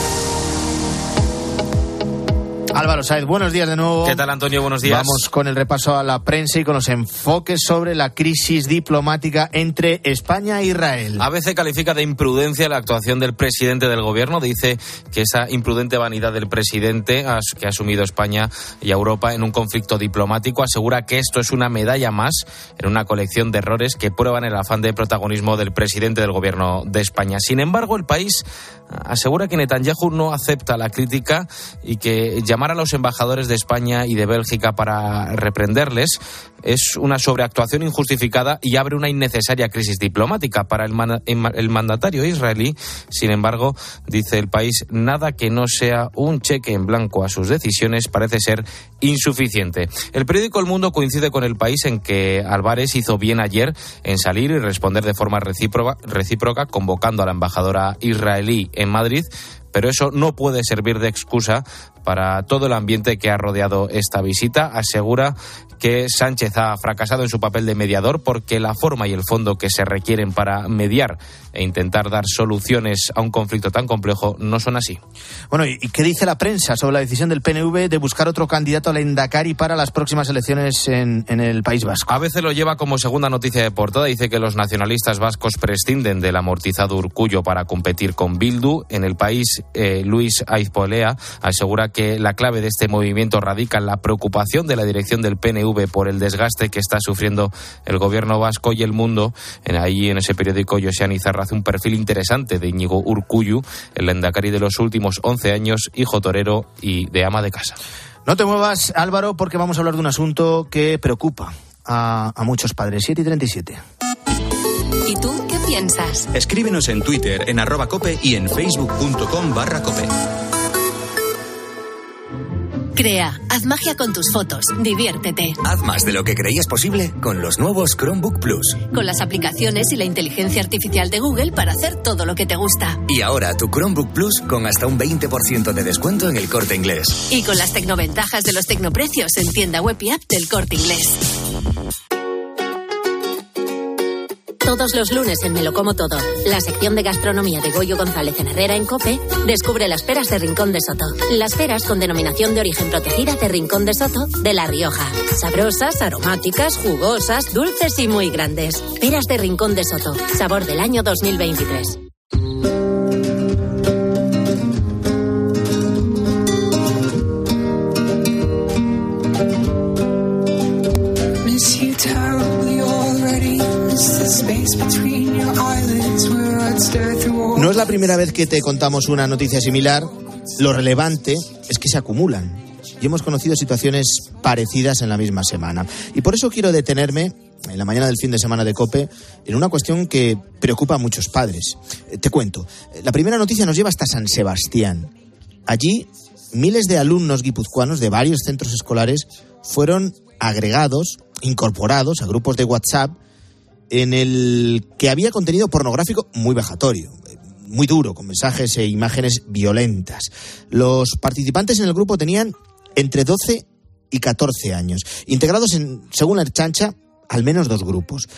Álvaro Saez, buenos días de nuevo. ¿Qué tal, Antonio? Buenos días. Vamos con el repaso a la prensa y con los enfoques sobre la crisis diplomática entre España e Israel. ABC califica de imprudencia la actuación del presidente del gobierno. Dice que esa imprudente vanidad del presidente que ha asumido España y Europa en un conflicto diplomático asegura que esto es una medalla más en una colección de errores que prueban el afán de protagonismo del presidente del gobierno de España. Sin embargo, el país asegura que Netanyahu no acepta la crítica y que llamar a los embajadores de España y de Bélgica para reprenderles es una sobreactuación injustificada y abre una innecesaria crisis diplomática para el, el, mandatario israelí. Sin embargo, dice el país, nada que no sea un cheque en blanco a sus decisiones parece ser insuficiente. El periódico El Mundo coincide con el país en que Álvarez hizo bien ayer en salir y responder de forma recíproca convocando a la embajadora israelí en Madrid pero eso no puede servir de excusa para todo el ambiente que ha rodeado esta visita. Asegura que Sánchez ha fracasado en su papel de mediador porque la forma y el fondo que se requieren para mediar e intentar dar soluciones a un conflicto tan complejo no son así. Bueno, ¿y qué dice la prensa sobre la decisión del PNV de buscar otro candidato al Endacari para las próximas elecciones en, en el País Vasco? A veces lo lleva como segunda noticia de portada. Dice que los nacionalistas vascos prescinden del amortizado Urcullo para competir con Bildu. En el país, eh, Luis Aizpolea asegura que la clave de este movimiento radica en la preocupación de la dirección del PNV por el desgaste que está sufriendo el gobierno vasco y el mundo. En ahí, en ese periódico, Josian Izarra hace un perfil interesante de Íñigo Urcuyu, el endacari de los últimos 11 años, hijo torero y de ama de casa. No te muevas, Álvaro, porque vamos a hablar de un asunto que preocupa a, a muchos padres. 7 y 37. ¿Y tú qué piensas? Escríbenos en Twitter, en arroba cope y en facebook.com barra cope. Crea, haz magia con tus fotos, diviértete. Haz más de lo que creías posible con los nuevos Chromebook Plus. Con las aplicaciones y la inteligencia artificial de Google para hacer todo lo que te gusta. Y ahora tu Chromebook Plus con hasta un 20% de descuento en el corte inglés. Y con las tecnoventajas de los tecnoprecios en tienda web y app del corte inglés. Todos los lunes en Me lo como todo, la sección de gastronomía de Goyo González en Herrera en Cope, descubre las peras de Rincón de Soto. Las peras con denominación de origen protegida de Rincón de Soto de La Rioja. Sabrosas, aromáticas, jugosas, dulces y muy grandes. Peras de Rincón de Soto, sabor del año 2023. La primera vez que te contamos una noticia similar. Lo relevante es que se acumulan. Y hemos conocido situaciones parecidas en la misma semana. Y por eso quiero detenerme en la mañana del fin de semana de Cope en una cuestión que preocupa a muchos padres. Eh, Te cuento. La primera noticia nos lleva hasta San Sebastián. Allí, miles de alumnos guipuzcoanos de varios centros escolares fueron agregados, incorporados a grupos de WhatsApp en el que había contenido pornográfico muy vejatorio, muy duro, con mensajes e imágenes violentas. Los participantes en el grupo tenían entre 12 y 14 años, integrados en, según la chancha, al menos dos grupos.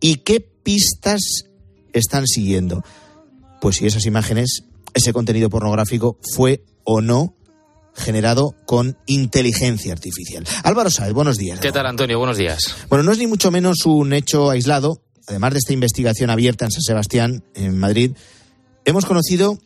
¿Y qué pistas están siguiendo? Pues si esas imágenes, ese contenido pornográfico fue o no generado con inteligencia artificial. Álvaro Sáez, buenos días. ¿Qué tal, Antonio? Buenos días. Bueno, no es ni mucho menos un hecho aislado. Además de esta investigación abierta en San Sebastián, en Madrid, hemos conocido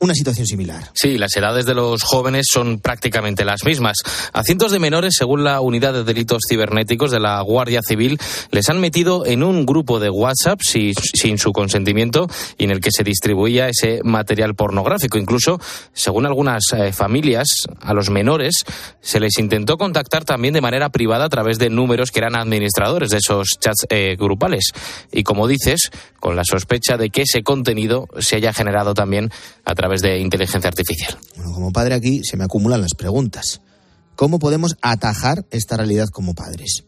una situación similar. Sí, las edades de los jóvenes son prácticamente las mismas. A cientos de menores, según la Unidad de Delitos Cibernéticos de la Guardia Civil, les han metido en un grupo de WhatsApp sin su consentimiento y en el que se distribuía ese material pornográfico. Incluso, según algunas eh, familias, a los menores se les intentó contactar también de manera privada a través de números que eran administradores de esos chats eh, grupales. Y como dices, con la sospecha de que ese contenido se haya generado también a través de inteligencia artificial. Bueno, como padre aquí se me acumulan las preguntas. ¿Cómo podemos atajar esta realidad como padres?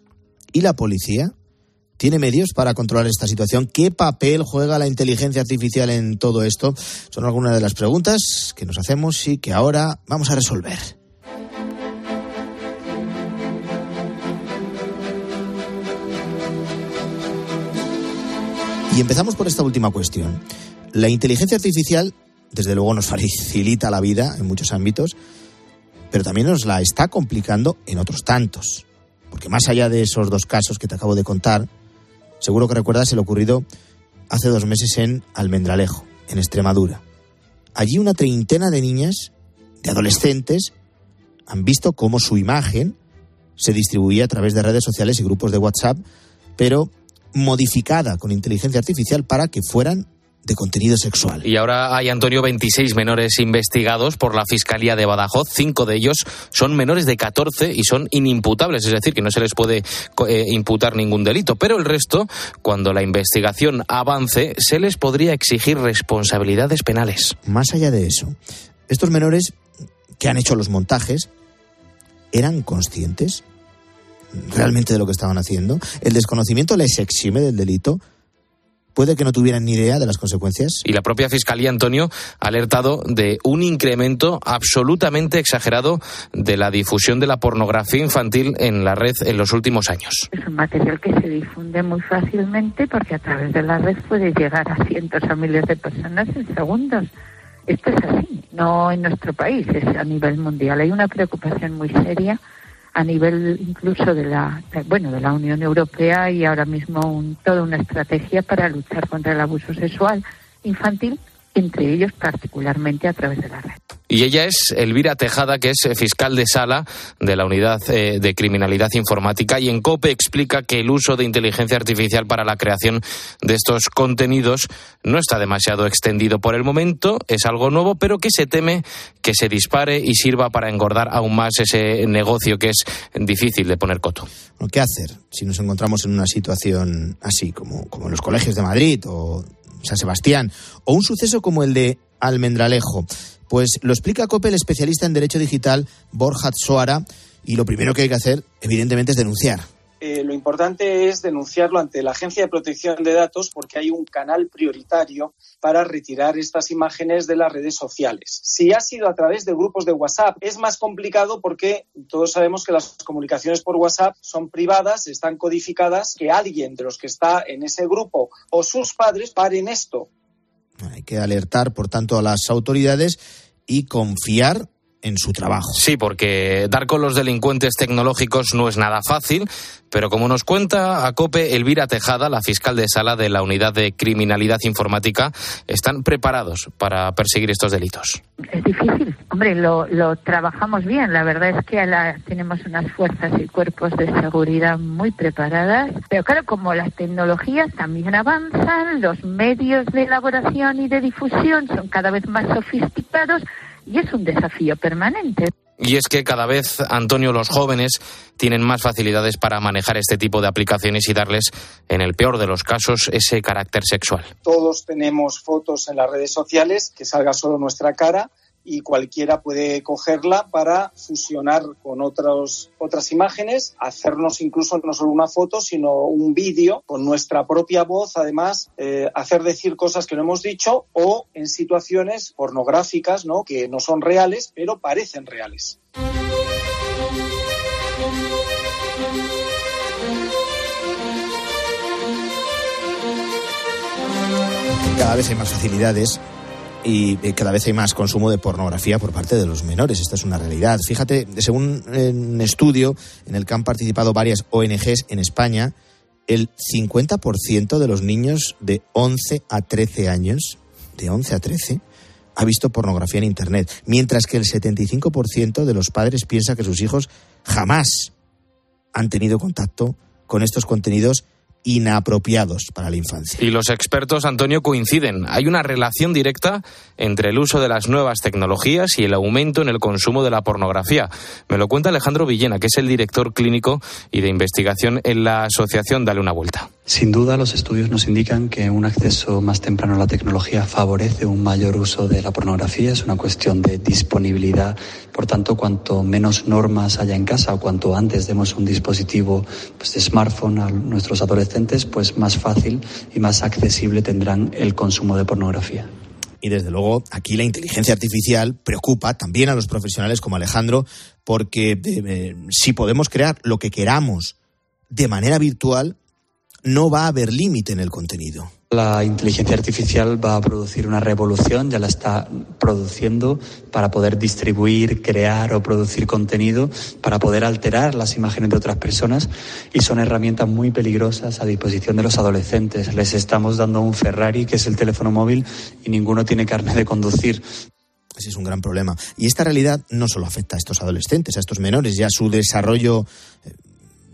¿Y la policía? ¿Tiene medios para controlar esta situación? ¿Qué papel juega la inteligencia artificial en todo esto? Son algunas de las preguntas que nos hacemos y que ahora vamos a resolver. Y empezamos por esta última cuestión. La inteligencia artificial desde luego nos facilita la vida en muchos ámbitos, pero también nos la está complicando en otros tantos. Porque más allá de esos dos casos que te acabo de contar, seguro que recuerdas el ocurrido hace dos meses en Almendralejo, en Extremadura. Allí una treintena de niñas, de adolescentes, han visto cómo su imagen se distribuía a través de redes sociales y grupos de WhatsApp, pero modificada con inteligencia artificial para que fueran de contenido sexual. Y ahora hay, Antonio, 26 menores investigados por la Fiscalía de Badajoz. Cinco de ellos son menores de 14 y son inimputables, es decir, que no se les puede eh, imputar ningún delito. Pero el resto, cuando la investigación avance, se les podría exigir responsabilidades penales. Más allá de eso, estos menores que han hecho los montajes, ¿eran conscientes realmente de lo que estaban haciendo? ¿El desconocimiento les exime del delito? Puede que no tuvieran ni idea de las consecuencias. Y la propia Fiscalía, Antonio, ha alertado de un incremento absolutamente exagerado de la difusión de la pornografía infantil en la red en los últimos años. Es un material que se difunde muy fácilmente porque a través de la red puede llegar a cientos o miles de personas en segundos. Esto es así, no en nuestro país, es a nivel mundial. Hay una preocupación muy seria a nivel incluso de la bueno de la Unión Europea y ahora mismo toda una estrategia para luchar contra el abuso sexual infantil entre ellos particularmente a través de la red. Y ella es Elvira Tejada, que es fiscal de sala de la Unidad eh, de Criminalidad Informática, y en COPE explica que el uso de inteligencia artificial para la creación de estos contenidos no está demasiado extendido por el momento, es algo nuevo, pero que se teme que se dispare y sirva para engordar aún más ese negocio que es difícil de poner coto. ¿Qué hacer si nos encontramos en una situación así, como, como en los colegios de Madrid o San Sebastián, o un suceso como el de Almendralejo. Pues lo explica COPE el especialista en Derecho Digital, Borja Soara, y lo primero que hay que hacer, evidentemente, es denunciar. Eh, lo importante es denunciarlo ante la Agencia de Protección de Datos porque hay un canal prioritario para retirar estas imágenes de las redes sociales. Si ha sido a través de grupos de WhatsApp, es más complicado porque todos sabemos que las comunicaciones por WhatsApp son privadas, están codificadas, que alguien de los que está en ese grupo o sus padres paren esto. Hay que alertar, por tanto, a las autoridades y confiar en su trabajo. Sí, porque dar con los delincuentes tecnológicos no es nada fácil, pero como nos cuenta Acope Elvira Tejada, la fiscal de sala de la Unidad de Criminalidad Informática, están preparados para perseguir estos delitos. Es difícil. Hombre, lo, trabajamos bien. La verdad es que tenemos unas fuerzas y cuerpos de seguridad muy preparadas. Pero claro, como las tecnologías también avanzan, los medios de elaboración y de difusión son cada vez más sofisticados, y es un desafío permanente. Y es que cada vez, Antonio, los jóvenes tienen más facilidades para manejar este tipo de aplicaciones y darles, en el peor de los casos, ese carácter sexual. Todos tenemos fotos en las redes sociales, que salga solo nuestra cara, y cualquiera puede cogerla para fusionar con otros, otras imágenes, hacernos incluso no solo una foto, sino un vídeo con nuestra propia voz, además, eh, hacer decir cosas que no hemos dicho o en situaciones pornográficas, ¿no? Que no son reales, pero parecen reales. Cada vez hay más facilidades y eh, cada vez hay más consumo de pornografía por parte de los menores. Esta es una realidad. Fíjate, según un estudio en el que han participado varias ONGs en España, el 50% de los niños de 11 a 13 años, de 11 a 13, ha visto pornografía en Internet, mientras que el 75% de los padres piensa que sus hijos jamás han tenido contacto con estos contenidos inapropiados para la infancia. Y los expertos, Antonio, coinciden. Hay una relación directa entre el uso de las nuevas tecnologías y el aumento en el consumo de la pornografía. Me lo cuenta Alejandro Villena, que es el director clínico y de investigación en la asociación Dale una Vuelta. Sin duda, los estudios nos indican que un acceso más temprano a la tecnología favorece un mayor uso de la pornografía. Es una cuestión de disponibilidad. Por tanto, cuanto menos normas haya en casa o cuanto antes demos un dispositivo pues, de smartphone a nuestros adolescentes, pues más fácil y más accesible tendrán el consumo de pornografía. Y desde luego, aquí la inteligencia artificial preocupa también a los profesionales como Alejandro, porque eh, si podemos crear lo que queramos de manera virtual, no va a haber límite en el contenido. La inteligencia artificial va a producir una revolución, ya la está produciendo para poder distribuir, crear o producir contenido, para poder alterar las imágenes de otras personas y son herramientas muy peligrosas a disposición de los adolescentes. Les estamos dando un Ferrari, que es el teléfono móvil, y ninguno tiene carne de conducir. Ese es un gran problema. Y esta realidad no solo afecta a estos adolescentes, a estos menores, ya su desarrollo, eh,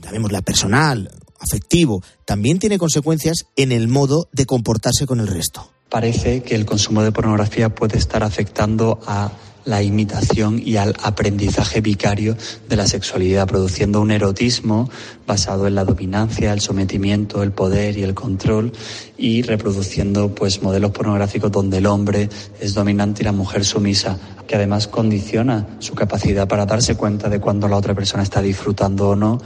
llamémosla personal, afectivo, también tiene consecuencias en el modo de comportarse con el resto. Parece que el consumo de pornografía puede estar afectando a la imitación y al aprendizaje vicario de la sexualidad, produciendo un erotismo basado en la dominancia, el sometimiento, el poder y el control y reproduciendo pues modelos pornográficos donde el hombre es dominante y la mujer sumisa, que además condiciona su capacidad para darse cuenta de cuando la otra persona está disfrutando o no,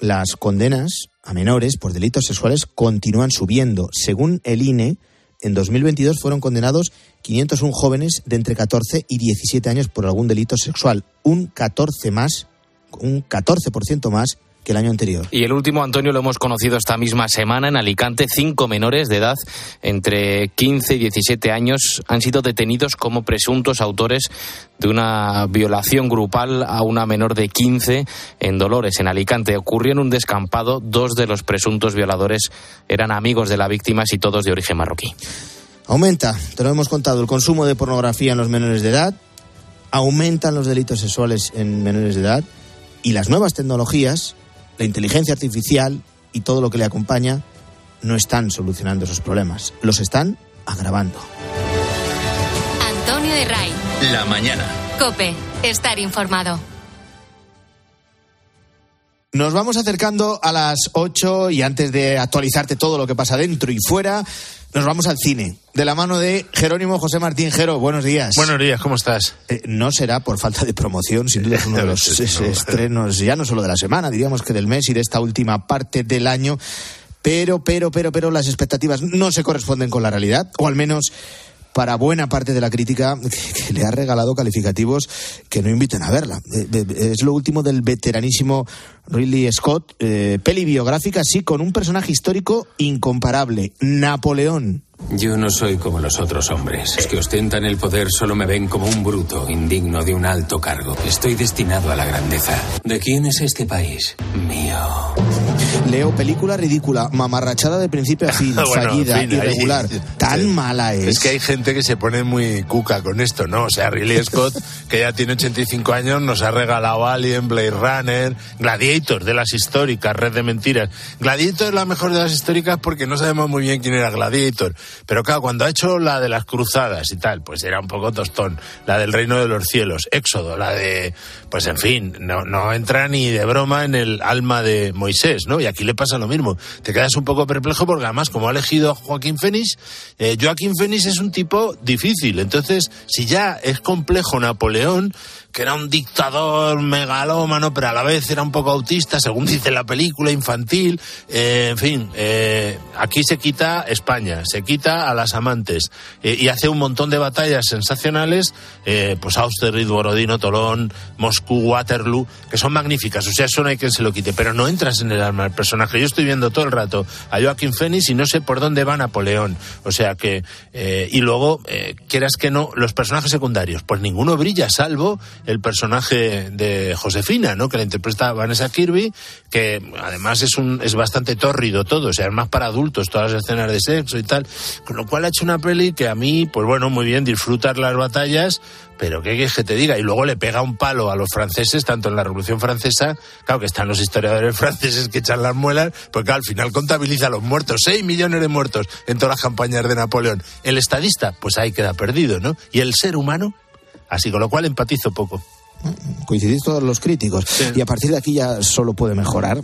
las condenas a menores por delitos sexuales continúan subiendo. Según el INE, en 2022 fueron condenados 501 jóvenes de entre 14 y 17 años por algún delito sexual, un 14 más, un 14% más que el año anterior. Y el último, Antonio, lo hemos conocido esta misma semana en Alicante. Cinco menores de edad entre 15 y 17 años han sido detenidos como presuntos autores de una violación grupal a una menor de 15 en Dolores, en Alicante. Ocurrió en un descampado. Dos de los presuntos violadores eran amigos de la víctima y todos de origen marroquí. Aumenta, te lo hemos contado, el consumo de pornografía en los menores de edad, aumentan los delitos sexuales en menores de edad y las nuevas tecnologías la inteligencia artificial y todo lo que le acompaña no están solucionando esos problemas, los están agravando. Antonio de Ray. La mañana. Cope, estar informado. Nos vamos acercando a las 8 y antes de actualizarte todo lo que pasa dentro y fuera, nos vamos al cine. De la mano de Jerónimo José Martín Jero, buenos días. Buenos días, ¿cómo estás? Eh, no será por falta de promoción, sin duda es uno de los estrenos, ya no solo de la semana, diríamos que del mes y de esta última parte del año. Pero, pero, pero, pero las expectativas no se corresponden con la realidad, o al menos para buena parte de la crítica que, le ha regalado calificativos que no inviten a verla. es lo último del veteranísimo Ridley Scott, eh, peli biográfica, sí, con un personaje histórico incomparable, Napoleón. Yo no soy como los otros hombres. Los que ostentan el poder solo me ven como un bruto, indigno de un alto cargo. Estoy destinado a la grandeza. ¿De quién es este país? Mío. Leo, película ridícula, mamarrachada de principio a fin, fallida, irregular. Tan mala es. Es que hay gente que se pone muy cuca con esto, ¿no? O sea, Ridley Scott, que ya tiene 85 años, nos ha regalado Alien, Blade Runner, Gladiator, de las históricas, Red de Mentiras. Gladiator es la mejor de las históricas porque no sabemos muy bien quién era Gladiator Pero claro, cuando ha hecho la de las cruzadas y tal, pues era un poco tostón. La del reino de los cielos, Éxodo, la de, pues en fin, no, no entra ni de broma en el alma de Moisés, ¿no? Y aquí le pasa lo mismo. Te quedas un poco perplejo porque además, como ha elegido a Joaquín Fénix, eh, Joaquín Fénix es un tipo difícil. Entonces, si ya es complejo Napoleón, que era un dictador megalómano, pero a la vez era un poco autista, según dice la película, infantil. Eh, en fin, eh, aquí se quita España, se quita a las amantes eh, y hace un montón de batallas sensacionales, eh, pues Austerlitz, Borodino, Tolón, Moscú, Waterloo, que son magníficas. O sea, eso no hay quien se lo quite, pero no entras en el alma del personaje. Yo estoy viendo todo el rato a Joaquín Fénix y no sé por dónde va Napoleón. O sea que, y luego, quieras que no, los personajes secundarios, pues ninguno brilla, salvo el personaje de Josefina, ¿no? Que la interpreta Vanessa Kirby, que además es un es bastante tórrido todo, o sea, es más para adultos, todas las escenas de sexo y tal, con lo cual ha hecho una peli que a mí, pues bueno, muy bien, disfrutar las batallas, pero qué quieres que te diga, y luego le pega un palo a los franceses, tanto en la Revolución Francesa, claro que están los historiadores franceses que echan las muelas, porque al final contabiliza los muertos, 6 millones de muertos en todas las campañas de Napoleón. El estadista, pues ahí queda perdido, ¿no? Y el ser humano, así con lo cual empatizo poco. Coincidís todos los críticos. Y a partir de aquí ya solo puede mejorar.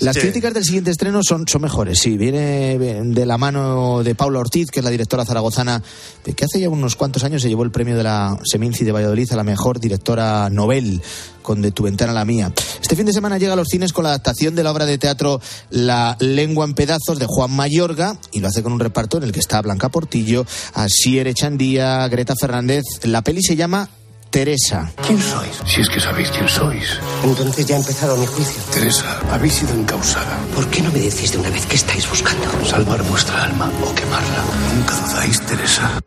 Las Sí. críticas del siguiente estreno son, son mejores, sí. Viene de la mano de Paula Ortiz, que es la directora zaragozana, que hace ya unos cuantos años se llevó el premio de la Seminci de Valladolid a la mejor directora novel con De tu ventana a la mía. Este fin de semana llega a los cines con la adaptación de la obra de teatro La lengua en pedazos de Juan Mayorga y lo hace con un reparto en el que está Blanca Portillo, Asier Echandía, Greta Fernández. La peli se llama Teresa. ¿Quién sois? Si es que sabéis quién sois. Entonces ya ha empezado mi juicio. Teresa, habéis sido encausada. ¿Por qué no me decís de una vez qué estáis buscando? Salvar vuestra alma o quemarla. Nunca dudáis, Teresa.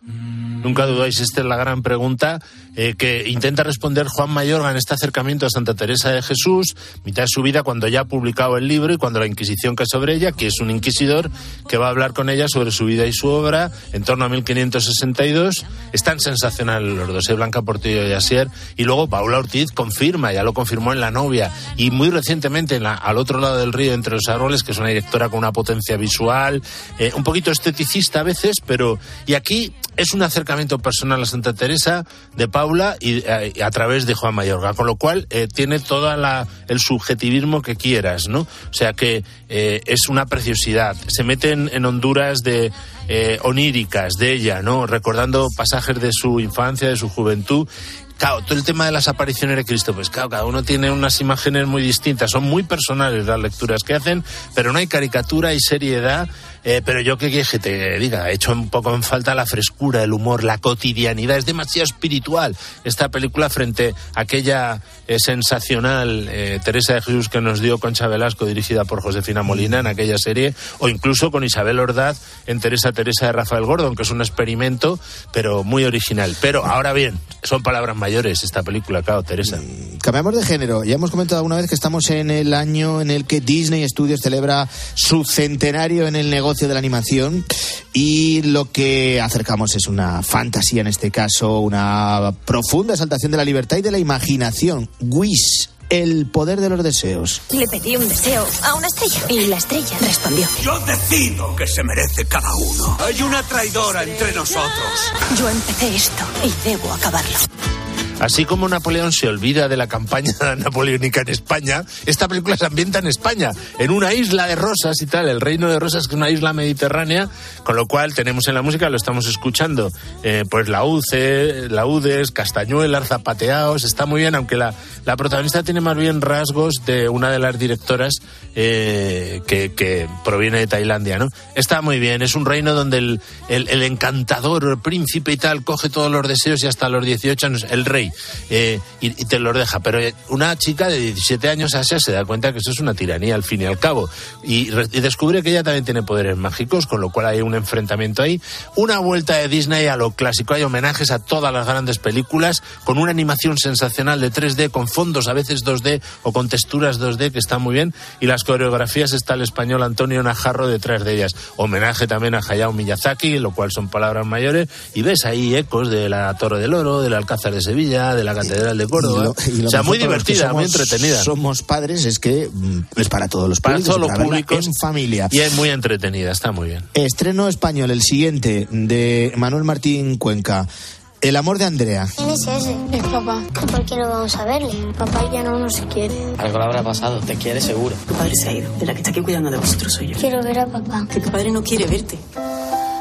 Nunca dudáis, esta es la gran pregunta eh, que intenta responder Juan Mayorga en este acercamiento a Santa Teresa de Jesús, mitad de su vida cuando ya ha publicado el libro y cuando la Inquisición cae sobre ella, que es un inquisidor que va a hablar con ella sobre su vida y su obra en torno a 1562. Es tan sensacional los dos, eh, Blanca Portillo y Asier. Y luego Paula Ortiz confirma, ya lo confirmó en La novia y muy recientemente en la- al otro lado del río, entre los árboles, que es una directora con una potencia visual, eh, un poquito esteticista a veces, pero... Y aquí es un acercamiento personal a Santa Teresa de Paula y, eh, y a través de Juan Mayorga, con lo cual eh, tiene todo el subjetivismo que quieras, ¿no? O sea que eh, es una preciosidad. Se meten en Honduras de oníricas de ella, ¿no? Recordando pasajes de su infancia, de su juventud. Claro, todo el tema de las apariciones de Cristo, pues claro, cada uno tiene unas imágenes muy distintas, son muy personales las lecturas que hacen, pero no hay caricatura y seriedad. Eh, pero yo que quieres que te diga, he hecho un poco en falta la frescura, el humor, la cotidianidad, es demasiado espiritual esta película frente a aquella eh, sensacional eh, Teresa de Jesús que nos dio Concha Velasco, dirigida por Josefina Molina en aquella serie, o incluso con Isabel Ordaz en Teresa Teresa de Rafael Gordon, que es un experimento, pero muy original. Pero ahora bien, son palabras mayores esta película, claro, Teresa. Cambiamos de género. Ya hemos comentado alguna vez que estamos en el año en el que Disney Studios celebra su centenario en el negocio de la animación y lo que acercamos es una fantasía en este caso, una profunda exaltación de la libertad y de la imaginación. Wish, el poder de los deseos. Le pedí un deseo a una estrella y la estrella respondió. Yo decido que se merece cada uno. Hay una traidora entre nosotros. Yo empecé esto y debo acabarlo. Así como Napoleón se olvida de la campaña napoleónica en España, esta película se ambienta en España, en una isla de rosas y tal, el reino de rosas, que es una isla mediterránea, con lo cual tenemos en la música, lo estamos escuchando, eh, pues lauce, laudes, castañuelas, zapateados, está muy bien, aunque la, la protagonista tiene más bien rasgos de una de las directoras eh, que, que proviene de Tailandia, ¿no? Está muy bien, es un reino donde el, el, el encantador, el príncipe y tal, coge todos los deseos y hasta los 18 años, el rey, eh, y, te los deja. Pero eh, una chica de 17 años, Asia, se da cuenta que eso es una tiranía al fin y al cabo. Y descubre que ella también tiene poderes mágicos, con lo cual hay un enfrentamiento ahí. Una vuelta de Disney a lo clásico. Hay homenajes a todas las grandes películas, con una animación sensacional de 3D, con fondos a veces 2D o con texturas 2D, que está muy bien. Y las coreografías está el español Antonio Najarro detrás de ellas. Homenaje también a Hayao Miyazaki, lo cual son palabras mayores. Y ves ahí ecos de la Torre del Oro, del Alcázar de Sevilla, capilla de la Catedral de Córdoba. Y lo- y lo o sea, muy para divertida, muy somos- entretenida. Somos padres, es que mm, es para todos los Para públicos. todos y los para públicos. En familia. Y es muy entretenida, está muy bien. Estreno español, el siguiente, de Manuel Martín Cuenca. El amor de Andrea. ¿Quién es ese? Es papá. ¿Por qué no vamos a verle? Papá ya no nos quiere. Algo le habrá pasado, te quiere seguro. Tu padre se ha ido. De la que está aquí cuidando de vosotros soy yo. Quiero ver a papá. Que tu padre no quiere verte.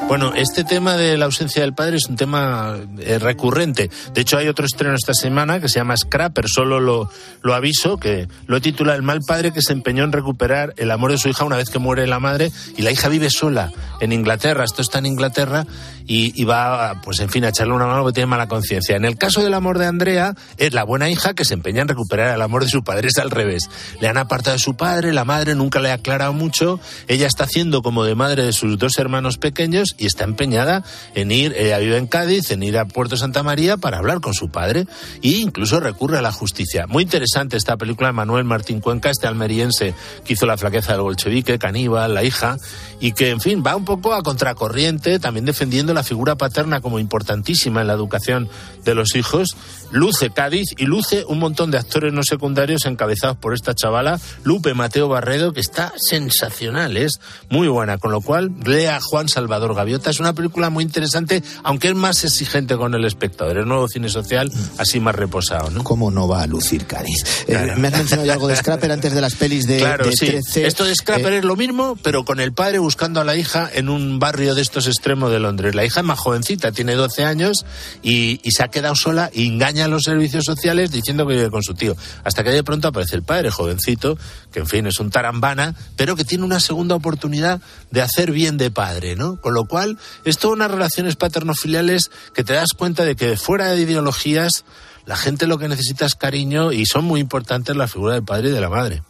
Bueno, este tema de la ausencia del padre es un tema eh, recurrente. De hecho, hay otro estreno esta semana que se llama Scrap, pero solo lo, lo aviso, que lo titula El mal padre que se empeñó en recuperar el amor de su hija una vez que muere la madre y la hija vive sola en Inglaterra. Esto está en Inglaterra y, y va, pues en fin, a echarle una mano porque tiene mala conciencia. En el caso del amor de Andrea, es la buena hija que se empeña en recuperar el amor de su padre. Es al revés. Le han apartado de su padre, la madre nunca le ha aclarado mucho. Ella está haciendo como de madre de sus dos hermanos pequeños y está empeñada en ir, ella vive en Cádiz, en ir a Puerto Santa María para hablar con su padre e incluso recurre a la justicia. Muy interesante esta película de Manuel Martín Cuenca, este almeriense que hizo La flaqueza del bolchevique, Caníbal, La hija, y que, en fin, va un poco a contracorriente, también defendiendo la figura paterna como importantísima en la educación de los hijos. Luce Cádiz y luce un montón de actores no secundarios encabezados por esta chavala, Lupe Mateo Barredo, que está sensacional, es muy buena, con lo cual lea Juan Salvador Gaviota, es una película muy interesante, aunque es más exigente con el espectador, el nuevo cine social así más reposado, ¿no? ¿Cómo no va a lucir Cádiz? Eh, me has mencionado ya algo de Scrapper antes de las pelis de, claro, de sí. 13. Esto de Scrapper Eh, es lo mismo, pero con el padre buscando a la hija en un barrio de estos extremos de Londres. La hija es más jovencita, tiene 12 años y, y se ha quedado sola y engaña a los servicios sociales diciendo que vive con su tío. Hasta que de pronto aparece el padre, jovencito, que en fin es un tarambana, pero que tiene una segunda oportunidad de hacer bien de padre, ¿no? Con lo cual, es todas unas relaciones paterno-filiales que te das cuenta de que fuera de ideologías, la gente lo que necesita es cariño y son muy importantes la figura del padre y de la madre.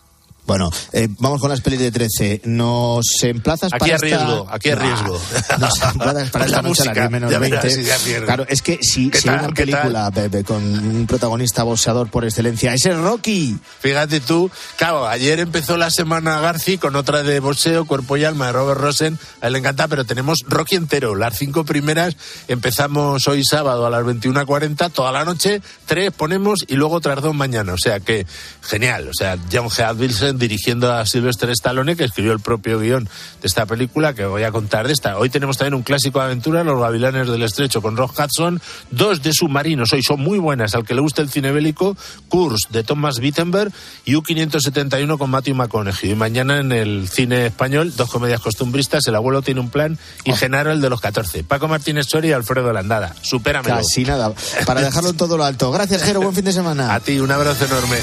Bueno, eh, vamos con las pelis de 13. Nos emplazas Aquí para a riesgo, esta... aquí a Ah, riesgo. Nos emplazas para esta La noche a las música, 10 menos ya 20. verás, ya claro, es que si, ¿Qué si hay tal, una qué tal? película Pepe, con un protagonista boxeador por excelencia, ese es Rocky. Fíjate tú, claro, ayer empezó la semana Garci con otra de boxeo, cuerpo y alma de Robert Rosen, a él le encanta, pero tenemos Rocky entero, las cinco primeras, empezamos hoy sábado a las 21.40, toda la noche, tres ponemos y luego otras dos mañana, o sea que genial, o sea, John G. Wilson dirigiendo a Sylvester Stallone, que escribió el propio guion de esta película, que voy a contar de esta. Hoy tenemos también un clásico de aventura, Los Gavilanes del Estrecho, con Rock Hudson, dos de submarinos, hoy son muy buenas, al que le guste el cine bélico, Kurz de Thomas Wittenberg y U-571 con Matthew McConaughey. Y mañana en el cine español, dos comedias costumbristas, El abuelo tiene un plan y Genaro el de los 14. Paco Martínez Soria y Alfredo Landada. Supéramelo. Casi nada. Para dejarlo en todo lo alto. Gracias, Jero. Buen fin de semana. A ti, un abrazo enorme.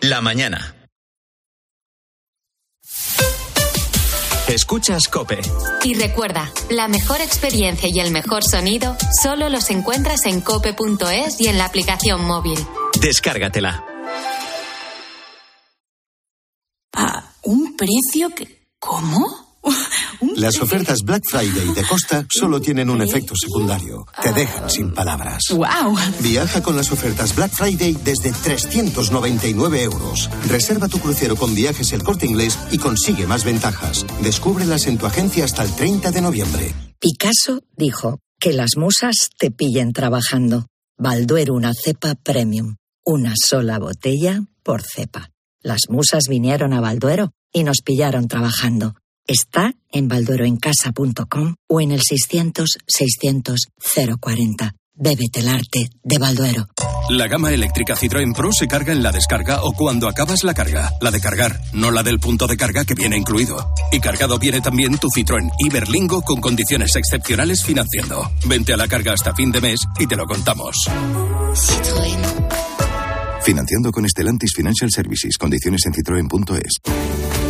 La mañana. Escuchas Cope. Y recuerda, la mejor experiencia y el mejor sonido solo los encuentras en cope.es y en la aplicación móvil. Descárgatela. A un precio que... ¿Cómo? Las ofertas Black Friday de Costa solo tienen un efecto secundario. Te dejan sin palabras. ¡Wow! Viaja con las ofertas Black Friday desde 399 euros. Reserva tu crucero con viajes el corte inglés y consigue más ventajas. Descúbrelas en tu agencia hasta el 30 de noviembre. Picasso dijo que las musas te pillen trabajando. Balduero una cepa premium. Una sola botella por cepa. Las musas vinieron a Balduero y nos pillaron trabajando. Está en baldueroencasa.com o en el 600-600-040. Bébete el arte de Balduero. La gama eléctrica Citroën Pro se carga en la descarga o cuando acabas la carga. La de cargar, no la del punto de carga que viene incluido. Y cargado viene también tu Citroën Iberlingo con condiciones excepcionales financiando. Vente a la carga hasta fin de mes y te lo contamos. Financiando con Stellantis Financial Services. Condiciones en citroen.es.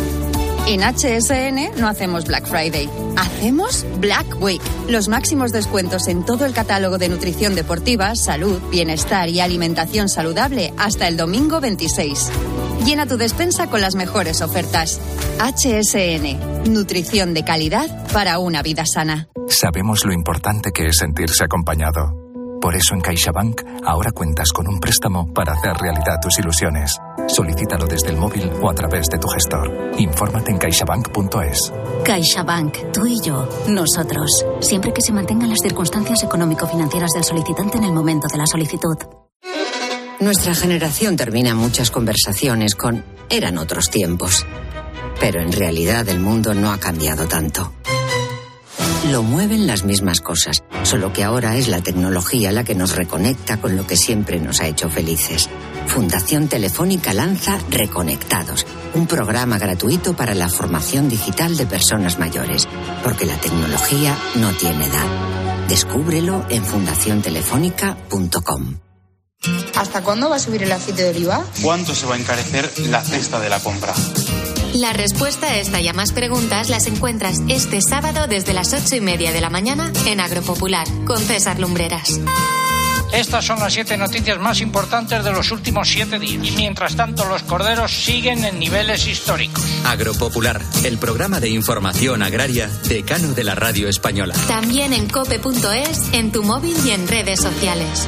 En HSN no hacemos Black Friday, hacemos Black Week. Los máximos descuentos en todo el catálogo de nutrición deportiva, salud, bienestar y alimentación saludable hasta el domingo 26. Llena tu despensa con las mejores ofertas. HSN, nutrición de calidad para una vida sana. Sabemos lo importante que es sentirse acompañado. Por eso en CaixaBank ahora cuentas con un préstamo para hacer realidad tus ilusiones. Solicítalo desde el móvil o a través de tu gestor. Infórmate en caixabank.es. CaixaBank, tú y yo, nosotros. Siempre que se mantengan las circunstancias económico-financieras del solicitante en el momento de la solicitud. Nuestra generación termina muchas conversaciones con eran otros tiempos. Pero en realidad el mundo no ha cambiado tanto. Lo mueven las mismas cosas, solo que ahora es la tecnología la que nos reconecta con lo que siempre nos ha hecho felices. Fundación Telefónica lanza Reconectados, un programa gratuito para la formación digital de personas mayores, porque la tecnología no tiene edad. Descúbrelo en fundaciontelefónica.com. ¿Hasta cuándo va a subir el aceite de oliva? ¿Cuánto se va a encarecer la cesta de la compra? La respuesta a esta y a más preguntas las encuentras este sábado desde las ocho y media de la mañana en Agropopular con César Lumbreras. Estas son las siete noticias más importantes de los últimos siete días. Y mientras tanto, los corderos siguen en niveles históricos. Agropopular, el programa de información agraria decano de la radio española. También en cope.es, en tu móvil y en redes sociales.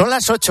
Son las 8.